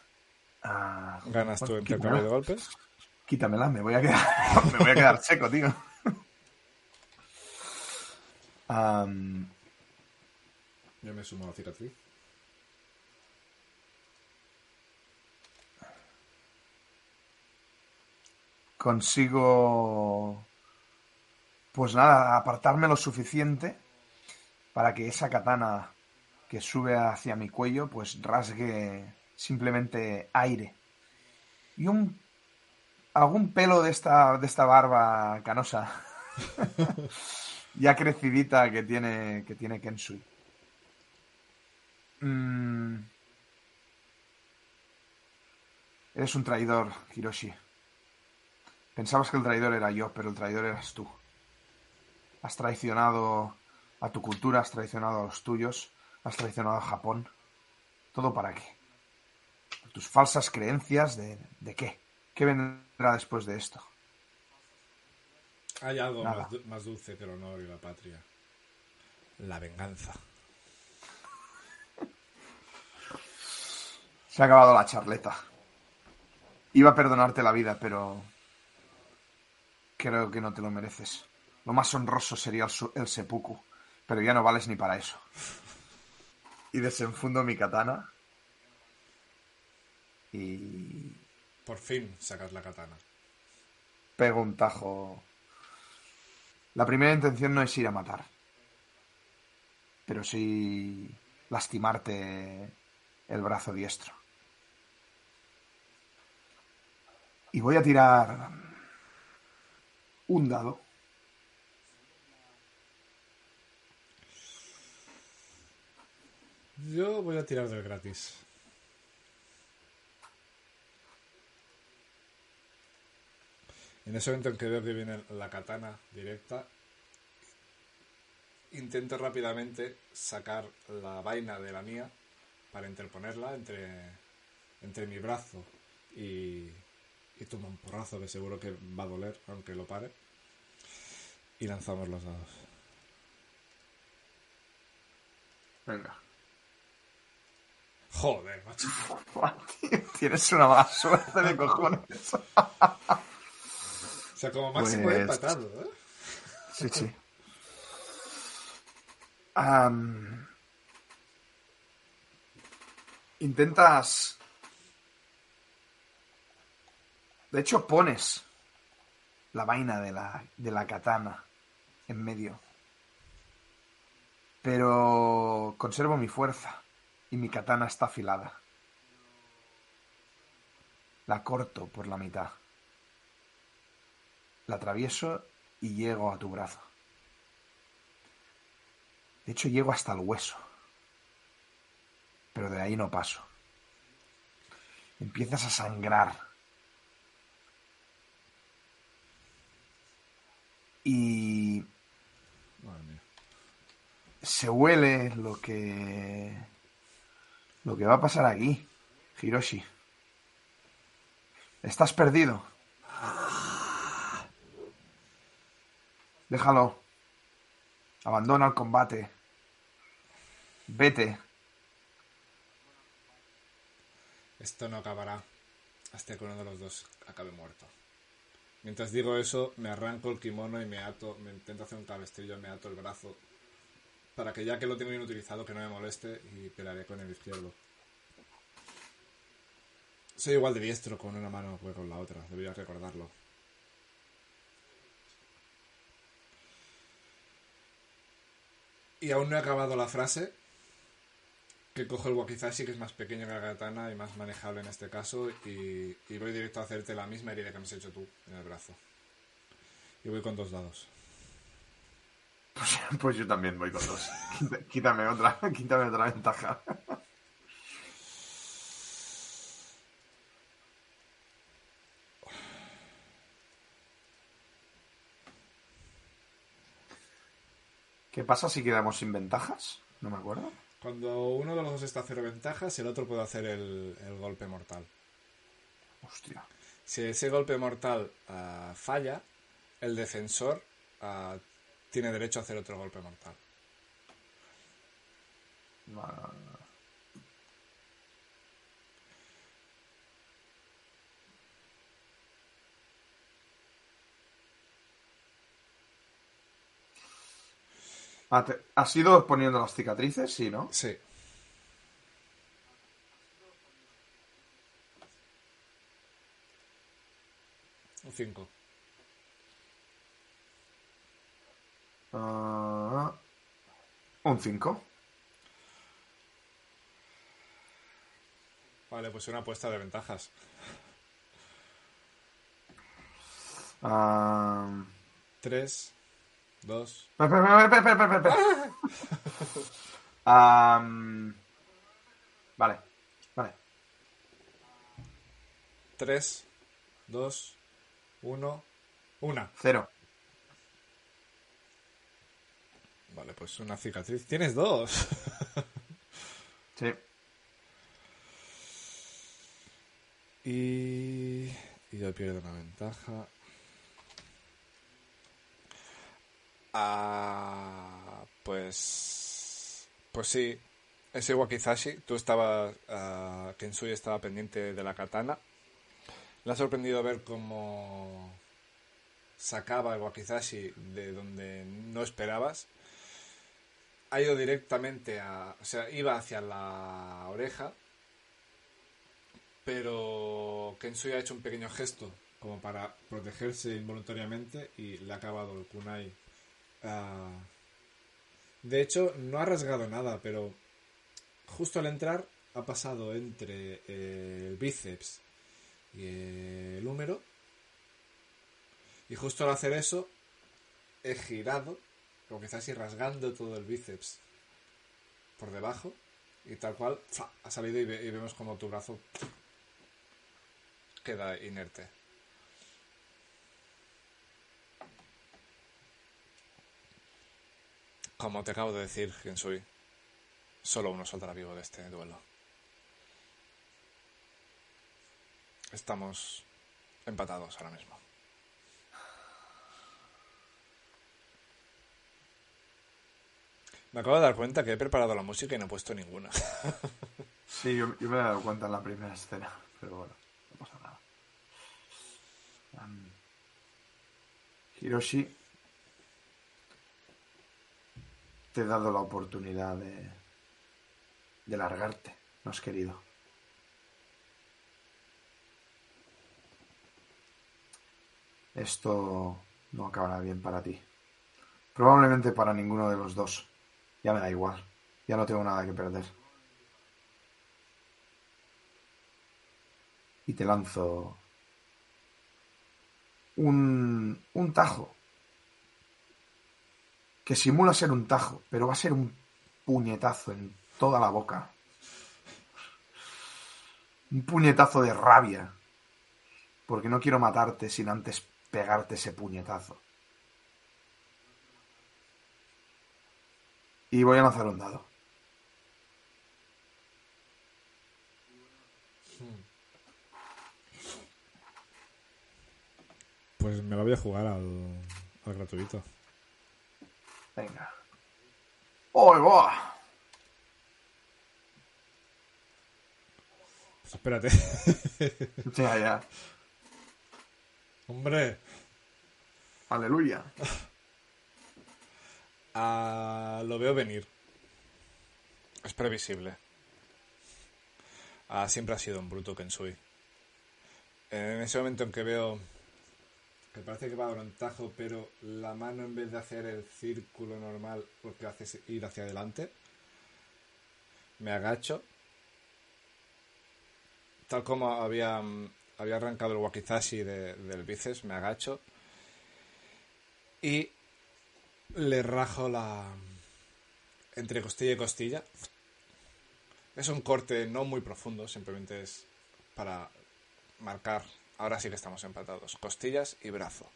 E: ah,
G: Ganas tu
E: pues,
G: intercambio de golpes.
E: Quítamela, me voy a quedar, [laughs] me voy a quedar seco, tío. [laughs]
G: Yo me sumo a la cicatriz.
E: Consigo, pues nada, apartarme lo suficiente para que esa katana que sube hacia mi cuello, pues rasgue simplemente aire. Y un algún pelo de esta, de esta barba canosa, [laughs] ya crecidita que tiene, que tiene Kensui. Mm. Eres un traidor, Hiroshi. Pensabas que el traidor era yo, pero el traidor eras tú. Has traicionado a tu cultura, has traicionado a los tuyos, has traicionado a Japón. ¿Todo para qué? Tus falsas creencias de, de qué? ¿Qué vendrá después de esto?
G: Hay algo más, du- más dulce que el honor y la patria. La venganza.
E: Se ha acabado la charleta. Iba a perdonarte la vida, pero creo que no te lo mereces. Lo más honroso sería el, el seppuku, pero ya no vales ni para eso. Y desenfundo mi katana. Y
G: Por fin sacas la katana.
E: pego un tajo. La primera intención no es ir a matar, pero sí lastimarte el brazo diestro. Y voy a tirar un dado.
G: Yo voy a tirar del gratis. En ese momento en que veo que viene la katana directa, intento rápidamente sacar la vaina de la mía para interponerla entre, entre mi brazo y, y toma un porrazo que seguro que va a doler, aunque lo pare. Y lanzamos los dados.
E: Venga.
G: Joder, macho. [laughs]
E: Tienes una mala suerte de cojones.
G: O sea, como máximo he
E: Pues-
G: empatado, ¿eh?
E: Sí, sí. [laughs] Intentas... De hecho, pones la vaina de la, de la katana en medio. Pero conservo mi fuerza y mi katana está afilada. La corto por la mitad. La atravieso y llego a tu brazo. De hecho, llego hasta el hueso. Pero de ahí no paso. Empiezas a sangrar. Y
G: Madre mía.
E: se huele lo que lo que va a pasar aquí, Hiroshi. Estás perdido. Déjalo. Abandona el combate. Vete.
G: Esto no acabará hasta que uno de los dos acabe muerto. Mientras digo eso, me arranco el kimono y me ato, me intento hacer un cabestrillo, me ato el brazo para que ya que lo tengo bien utilizado que no me moleste y pelearé con el izquierdo. Soy igual de diestro con una mano que con la otra, debería recordarlo. Y aún no he acabado la frase, que cojo el Wakizashi, que es más pequeño que la katana y más manejable en este caso, y, voy directo a hacerte la misma herida que me has hecho tú en el brazo. Y voy con dos dados.
E: Pues, [laughs] pues yo también voy con dos. quítame otra, [laughs] quítame otra ventaja. ¿Qué pasa si quedamos sin ventajas? No me acuerdo.
G: Cuando uno de los dos está a cero ventajas, el otro puede hacer el, el golpe mortal.
E: Hostia.
G: Si ese golpe mortal ah, falla, el defensor ah, tiene derecho a hacer otro golpe mortal.
E: Vale. ¿Has ido poniendo las cicatrices? Sí, ¿no?
G: Sí. Un 5.
E: Ah, un 5.
G: Vale, pues una apuesta de ventajas. 3, 2,
E: Espera, espera, espera, espera, espera, espera. [laughs] Am, vale, vale.
G: 3, 2, 1, 1.
E: Cero.
G: Vale, pues una cicatriz. Tienes dos. [laughs]
E: Sí.
G: Y, y yo pierdo una ventaja. Ah, pues. Pues sí. Ese Wakizashi, tú estabas. ah, Kensui estaba pendiente de la katana. Le ha sorprendido ver cómo sacaba el Wakizashi de donde no esperabas. Ha ido directamente a. O sea, iba hacia la oreja pero Kensui ha hecho un pequeño gesto como para protegerse involuntariamente y le ha acabado el kunai. Ah, de hecho, no ha rasgado nada, pero justo al entrar ha pasado entre eh, el bíceps y el húmero. Y justo al hacer eso, he girado, como quizás ir rasgando todo el bíceps por debajo. Y tal cual, ha salido y, y vemos como tu brazo queda inerte. Como te acabo de decir, Gensui, solo uno saldrá vivo de este duelo. Estamos empatados ahora mismo. Me acabo de dar cuenta que he preparado la música y no he puesto ninguna. [laughs]
E: Sí, yo, me he dado cuenta en la primera escena, pero bueno, no pasa nada. Hiroshi, te he dado la oportunidad de, de largarte, no has querido. Esto no acabará bien para ti. Probablemente para ninguno de los dos. Ya me da igual. Ya no tengo nada que perder. y te lanzo un, un tajo que simula ser un tajo, pero va a ser un puñetazo en toda la boca. Un puñetazo de rabia, porque no quiero matarte sin antes pegarte ese puñetazo. Y voy a lanzar un dado.
G: Pues me la voy a jugar al, al gratuito.
E: Venga. ¡Oh, va!
G: Pues espérate. [laughs]
E: Ya, ya.
G: Hombre.
E: Aleluya. [laughs]
G: Ah, lo veo venir. Es previsible. Ah, siempre ha sido un bruto Kensui. En ese momento en que veo que parece que va a dar un tajo, pero la mano en vez de hacer el círculo normal, lo que hace es ir hacia adelante, me agacho. Tal como había, mm, había arrancado el wakizashi de- del bíceps, me agacho. Y le rajo la. entre costilla y costilla. Es un corte no muy profundo, simplemente es para marcar. Ahora sí que estamos empatados. Costillas y brazo.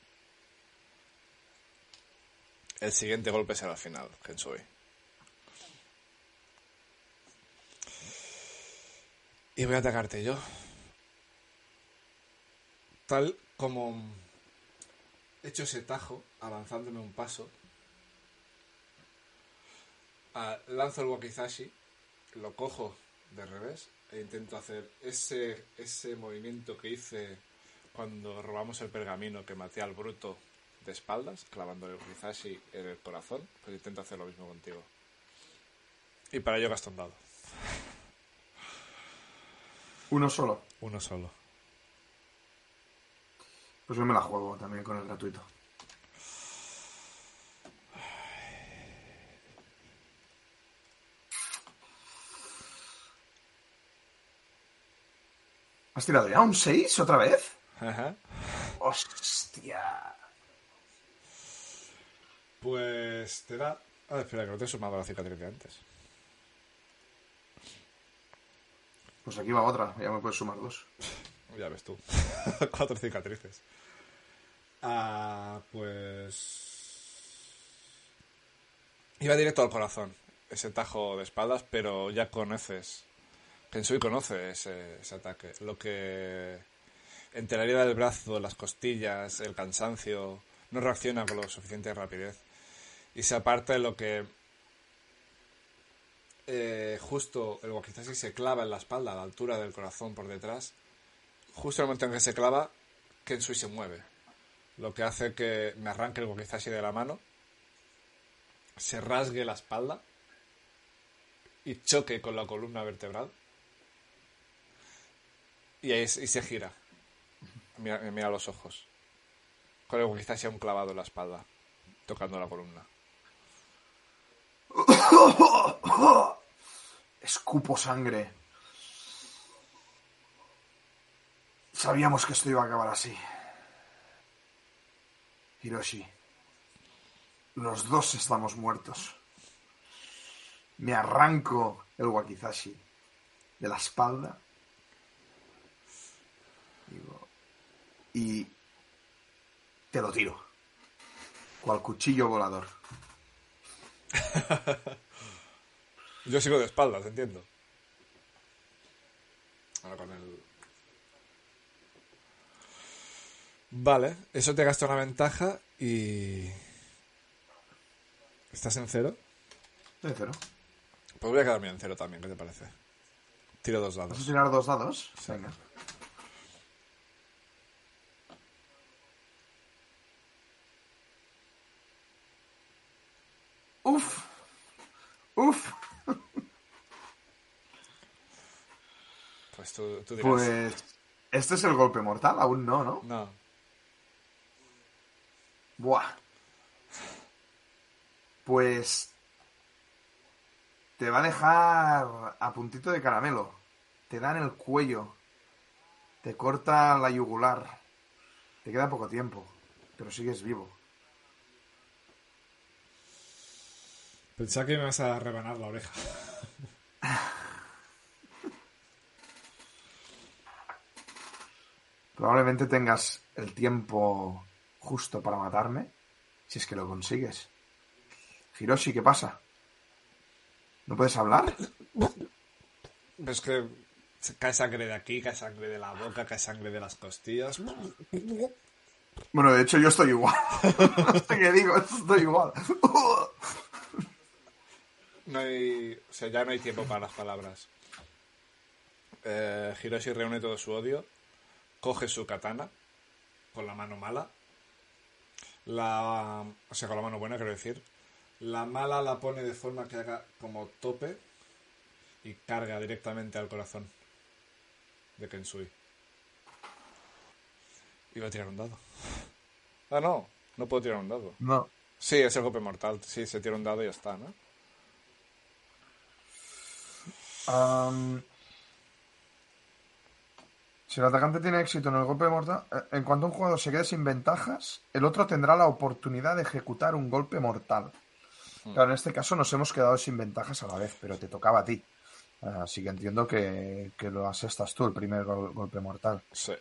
G: El siguiente golpe será al final, Kensui. Y voy a atacarte yo. Tal como he hecho ese tajo, avanzándome un paso, lanzo el wakizashi, lo cojo de revés e intento hacer ese, ese movimiento que hice cuando robamos el pergamino que maté al bruto de espaldas, clavándole el wakizashi en el corazón, pues intento hacer lo mismo contigo. Y para ello gasto un dado.
E: Uno solo.
G: Uno solo.
E: Pues yo me la juego también con el gratuito. ¿Has tirado ya un 6 otra vez?
G: Ajá.
E: ¡Hostia!
G: Pues te da. Ah, espera, que no te he sumado la cicatriz de antes.
E: Pues aquí va otra, ya me puedes sumar dos.
G: Ya ves tú. [laughs] Cuatro cicatrices. Ah, pues. Iba directo al corazón. Ese tajo de espaldas, pero ya conoces. Kensui conoce ese, ese ataque. Lo que. Entre la herida del brazo, las costillas, el cansancio. No reacciona con lo suficiente rapidez. Y se aparta de lo que. eh, justo el wakizashi se clava en la espalda, a la altura del corazón por detrás. Justo en el momento en que se clava, Kensui se mueve. Lo que hace que me arranque el wakizashi de la mano, se rasgue la espalda y choque con la columna vertebral. Y se gira. Mira, me mira a los ojos. Con el wakizashi aún clavado en la espalda, tocando la columna. [coughs]
E: Escupo sangre. Sabíamos que esto iba a acabar así. Hiroshi, los dos estamos muertos. Me arranco el wakizashi de la espalda. Digo, y te lo tiro. Cual cuchillo volador. [laughs]
G: Yo sigo de espaldas, entiendo. Ahora con el... Vale, eso te gasta una ventaja y... ¿Estás en cero?
E: De cero.
G: Pues voy a quedarme en cero también, ¿qué te parece? Tiro dos
E: ¿Vas a
G: dados.
E: tirar dos dados? Venga. Uf. Uf.
G: Pues tú, tú dirás.
E: Pues. ¿Este es el golpe mortal? Aún no, ¿no?
G: No.
E: Buah. Pues. Te va a dejar a puntito de caramelo. Te da en el cuello. Te corta la yugular. Te queda poco tiempo. Pero sigues vivo.
G: Pensaba que me vas a rebanar la oreja.
E: Probablemente tengas el tiempo justo para matarme. Si es que lo consigues. Hiroshi, ¿qué pasa? ¿No puedes hablar?
G: Ves que cae sangre de aquí, cae sangre de la boca, cae sangre de las costillas.
E: Bueno, de hecho yo estoy igual. [laughs] no sé qué digo, estoy igual.
G: No hay, o sea, ya no hay tiempo para las palabras. Eh, Hiroshi reúne todo su odio, coge su katana con la mano mala, la, o sea, con la mano buena, quiero decir. La mala la pone de forma que haga como tope y carga directamente al corazón de Kensui. Iba a tirar un dado. Ah, no, no puedo tirar un dado.
E: No.
G: Sí, es el golpe mortal. Sí, se tira un dado y ya está, ¿no?
E: Si el atacante tiene éxito en el golpe mortal, eh, en cuanto un jugador se quede sin ventajas, el otro tendrá la oportunidad de ejecutar un golpe mortal. Claro, en este caso nos hemos quedado sin ventajas a la vez, pero te tocaba a ti. Así que entiendo que, que lo asestas tú, el primer gol- golpe mortal.
G: Sí.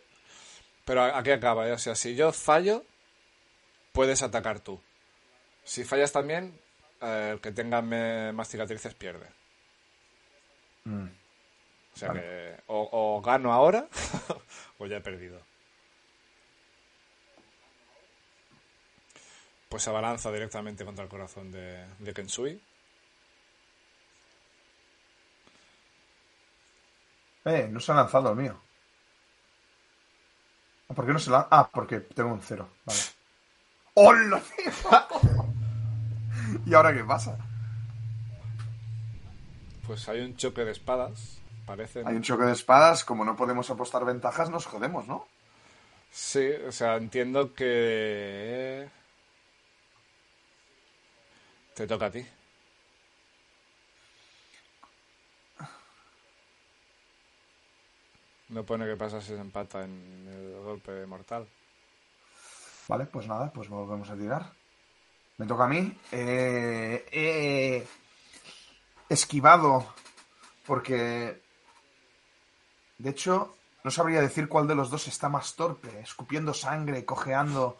G: Pero a- aquí acaba, ¿eh? O sea, si yo fallo, puedes atacar tú. Si fallas también, eh, el que tenga más cicatrices pierde.
E: Mm.
G: O sea
E: Vale.
G: que o, o gano ahora [laughs] o ya he perdido. Pues se abalanza directamente contra el corazón de, de Kensui.
E: Eh, no se ha lanzado el mío. Ah, ¿Por qué no se lanza? Ah, porque tengo un cero. Vale. [laughs] ¡Hola! [laughs] ¿Y ahora qué pasa?
G: Pues hay un choque de espadas. Parece.
E: Hay un choque de espadas, como no podemos apostar ventajas, nos jodemos, ¿no?
G: Sí, o sea, entiendo que. Te toca a ti. No pone que pasa si se empata en el golpe mortal.
E: Vale, pues nada, pues volvemos a tirar. Me toca a mí. Eh, he esquivado porque... De hecho, no sabría decir cuál de los dos está más torpe. Escupiendo sangre, cojeando.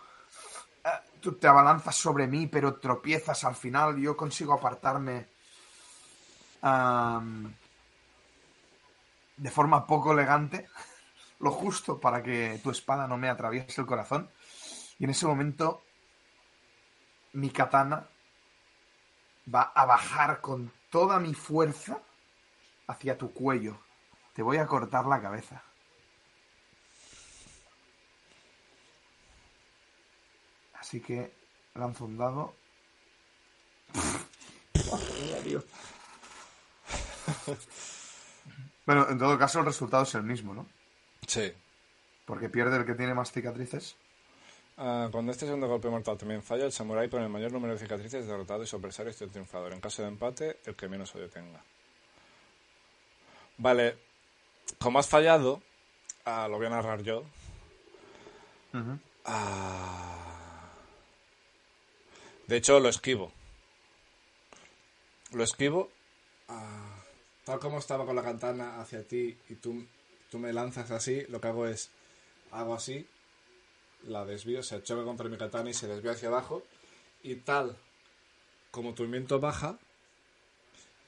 E: Eh, Tú te abalanzas sobre mí, pero tropiezas al final. Yo consigo apartarme de forma poco elegante. [laughs] Lo justo para que tu espada no me atraviese el corazón. Y en ese momento mi katana va a bajar con toda mi fuerza hacia tu cuello. Te voy a cortar la cabeza. Así que lanzo un dado. [laughs] bueno, en todo caso el resultado es el mismo, ¿no?
G: Sí.
E: Porque pierde el que tiene más cicatrices.
G: Ah, cuando este segundo golpe mortal también falla, el samurái con el mayor número de cicatrices es derrotado y su adversario es el triunfador. En caso de empate, el que menos odio tenga. Vale, como has fallado, ah, lo voy a narrar yo. Ah. De hecho, lo esquivo. Lo esquivo. tal como estaba con la katana hacia ti y tú, tú me lanzas así, lo que hago es. Hago así, la desvío, se choca contra mi katana y se desvía hacia abajo. Y tal como tu viento baja,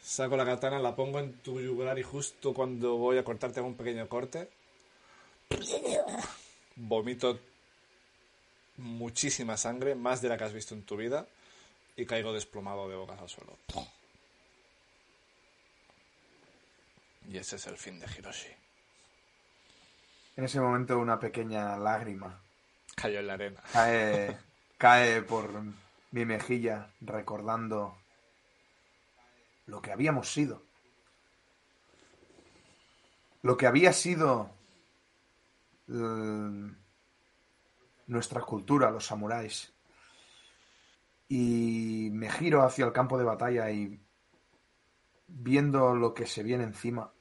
G: saco la katana, la pongo en tu yugular y justo cuando voy a cortarte hago un pequeño corte. Vomito muchísima sangre, más de la que has visto en tu vida, y caigo desplomado de bocas al suelo. Y ese es el fin de Hiroshi.
E: En ese momento una pequeña lágrima Cae, cae por mi mejilla recordando lo que habíamos sido. Lo que había sido eh, nuestra cultura, los samuráis. Y me giro hacia el campo de batalla y viendo lo que se viene encima,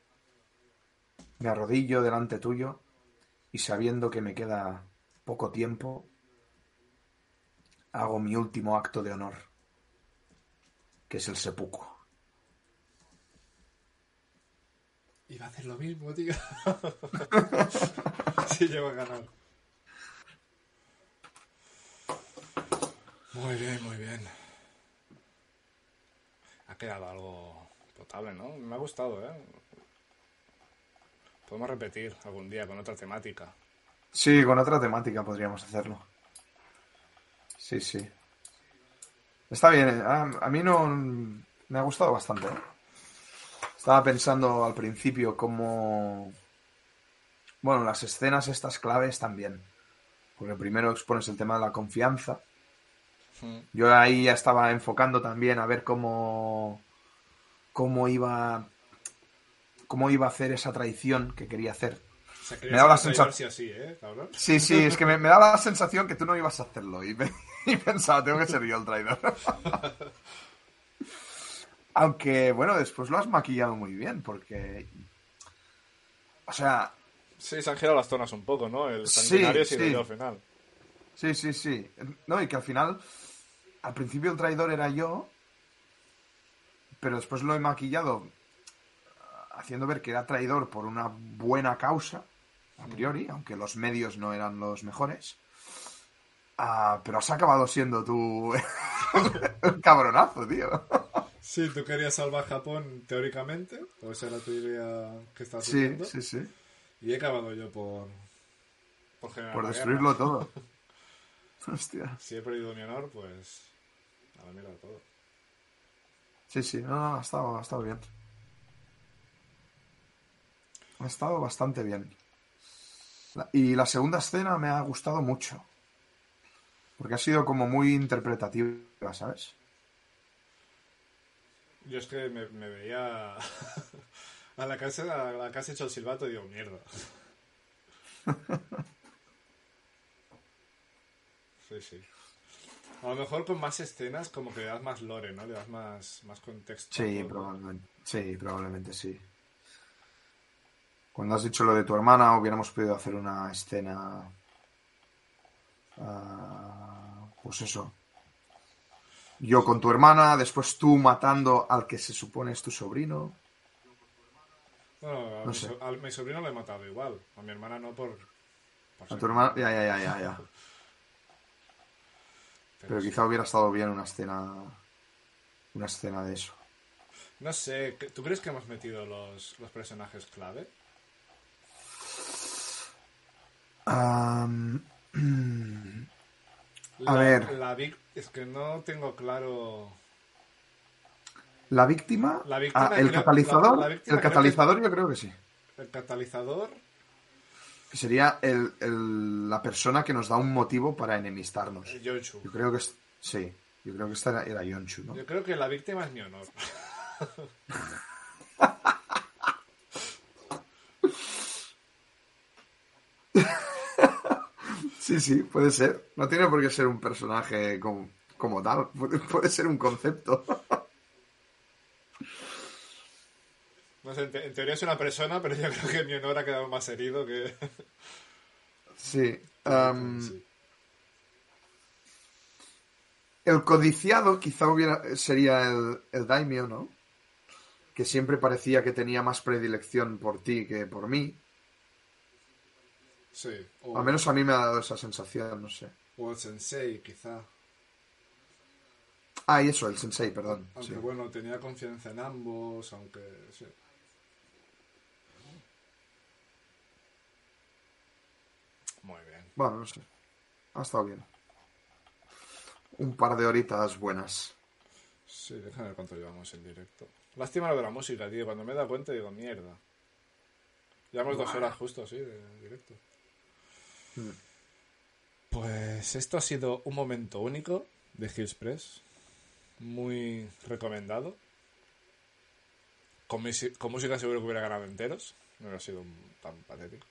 E: me arrodillo delante tuyo y sabiendo que me queda poco tiempo, hago mi último acto de honor, que es el seppuku.
G: Iba a hacer lo mismo, tío. [laughs] sí, llego a ganar. Muy bien, muy bien. Ha quedado algo potable, ¿no? Me ha gustado, ¿eh? Podemos repetir algún día con otra temática.
E: Sí, con otra temática podríamos hacerlo. Sí, sí. Está bien, ¿eh? a, a mí no me ha gustado bastante. ¿eh? Estaba pensando al principio cómo... Bueno, las escenas estas claves también. Porque primero expones el tema de la confianza.
G: Mm.
E: Yo ahí ya estaba enfocando también a ver cómo... cómo iba... cómo iba a hacer esa traición que quería hacer.
G: Sea,
E: Me da la sensación-
G: así, ¿eh, cabrón?
E: Sí, sí, es que me, me da la sensación que tú no ibas a hacerlo y, me- [laughs] y pensaba, tengo que ser yo el traidor. [laughs] Aunque, bueno, después lo has maquillado muy bien, porque... O sea,
G: Sí, se han girado las zonas un poco, ¿no? El sanguinario
E: sí.
G: sí, al final.
E: sí, sí, sí. No, y que al final, al principio el traidor era yo, pero después lo he maquillado haciendo ver que era traidor por una buena causa, a priori, aunque los medios no eran los mejores. Ah, pero has acabado siendo tú [laughs] Un cabronazo, tío.
G: Sí, tú querías salvar Japón teóricamente, o esa era tu idea que estás
E: Sí,
G: haciendo.
E: sí, sí.
G: Y he acabado yo por. por generar
E: Por destruirlo
G: guerra.
E: todo. [laughs] Hostia.
G: Si he perdido mi honor, pues. A la mierda todo.
E: Sí, sí, no, no, ha estado, ha estado bien. Ha estado bastante bien. Y la segunda escena me ha gustado mucho. Porque ha sido como muy interpretativa, ¿sabes?
G: Yo es que me, me veía. [laughs] a la casa, a la casa hecho el silbato y digo, mierda. [laughs] Sí, sí. A lo mejor con más escenas, como que le das más lore, ¿no? Le das más, más contexto.
E: probablemente. Sí, probablemente sí. Cuando has dicho lo de tu hermana, hubiéramos podido hacer una escena. ah, pues eso. Yo con tu hermana, después tú matando al que se supone es tu sobrino.
G: Bueno, a,
E: No
G: mi,
E: sé.
G: so- a mi sobrino le he matado igual. A mi hermana no por. por
E: A
G: ser-
E: tu hermana. Ya, ya, ya, ya, ya. Pero
G: sí.
E: quizá hubiera estado bien una escena. Una escena de eso.
G: No sé, ¿qué- ¿tú crees que hemos metido los, los personajes clave? [clears throat]
E: A
G: La-
E: ver.
G: La vic- es que no tengo claro.
E: la víctima.
G: La víctima
E: ah, el
G: creo-
E: catalizador.
G: la- la víctima
E: el catalizador yo creo que sí.
G: El catalizador.
E: Que sería el, el- la persona que nos da un motivo para enemistarnos.
G: Yonchu.
E: Yo creo que es- sí. Yo creo que esta era, ¿no?
G: Yo creo que la víctima es mi honor. [laughs]
E: Sí, sí, puede ser. No tiene por qué ser un personaje como, como tal. Puede, puede ser un concepto. [laughs]
G: No sé, en, te- en teoría es una persona, pero yo [laughs] creo que mi honor ha quedado más herido que. [laughs]
E: Sí. El codiciado quizá hubiera, sería el, el daimyo, ¿no? Que siempre parecía que tenía más predilección por ti que por mí.
G: Sí. O,
E: Al menos a mí me ha dado esa sensación, no sé.
G: o el sensei, quizá.
E: Ah, y eso, el sensei, perdón.
G: Aunque
E: sí.
G: bueno, tenía confianza en ambos, aunque. Sí. Muy bien.
E: Bueno, no sé. Ha estado bien. Un par de horitas buenas.
G: Sí, déjame ver cuánto llevamos en directo. Lástima lo de la música, tío. Cuando me he dado cuenta digo, mierda. Llevamos dos horas justo, sí, de directo.
E: Hmm.
G: Pues esto ha sido un momento único de Hills Press. Muy recomendado. Con, con música seguro que hubiera ganado enteros. No hubiera sido tan patético.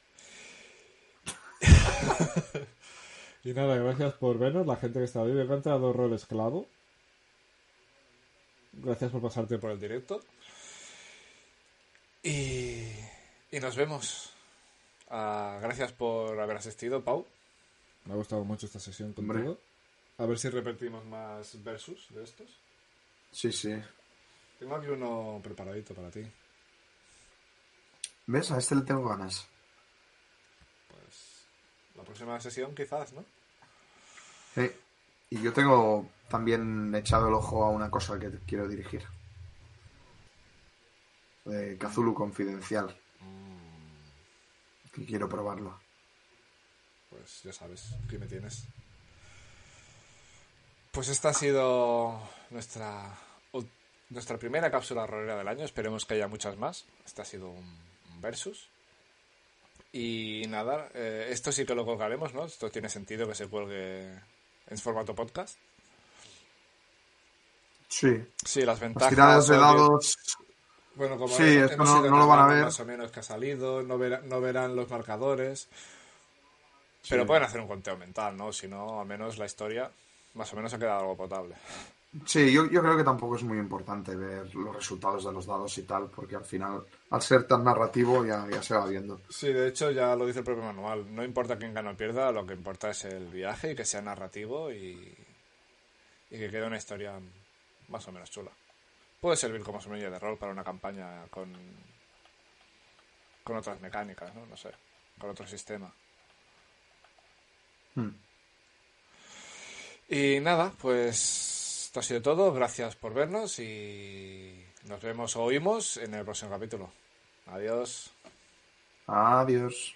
G: [laughs] y nada, gracias por vernos, la gente que está hoy. Me he encontrado rol esclavo. Gracias por pasarte por el directo. Y, y nos vemos. Ah, gracias por haber asistido, Pau. Me ha gustado mucho esta sesión
E: Hombre.
G: contigo. A ver si repetimos más versus de estos.
E: Sí, sí.
G: Tengo aquí uno preparadito para ti.
E: ¿Ves? A este le tengo ganas.
G: Pues la próxima sesión quizás, ¿no?
E: Sí. Y yo tengo también echado el ojo a una cosa que quiero dirigir. De Kazulu Confidencial. Que quiero probarlo.
G: Pues ya sabes, aquí me tienes. Pues esta ha sido nuestra nuestra primera cápsula rolera del año. Esperemos que haya muchas más. Este ha sido un, un versus. Y nada, eh, esto sí que lo colgaremos, ¿no? Esto tiene sentido que se cuelgue en formato podcast.
E: Sí.
G: Sí, las
E: Las
G: ventajas.
E: tiradas de dados.
G: Bueno, como
E: Sí,
G: hemos-
E: esto
G: hemos
E: no- lo van a ver.
G: Más o menos que ha salido, no, verá- no verán los marcadores. Pero pueden hacer un conteo mental, ¿no? Si no, al menos la historia más o menos ha quedado algo potable.
E: Sí, yo, yo creo que tampoco es muy importante ver los resultados de los dados y tal, porque al final, al ser tan narrativo, ya, ya se va viendo.
G: Sí, de hecho ya lo dice el propio manual. No importa quién gana o pierda, lo que importa es el viaje y que sea narrativo y, y que quede una historia más o menos chula. Puede servir como semilla de rol para una campaña con, con otras mecánicas, ¿no? No sé, con otro sistema.
E: Hmm.
G: Y nada, pues esto ha sido todo. Gracias por vernos y nos vemos o oímos en el próximo capítulo. Adiós.
E: Adiós.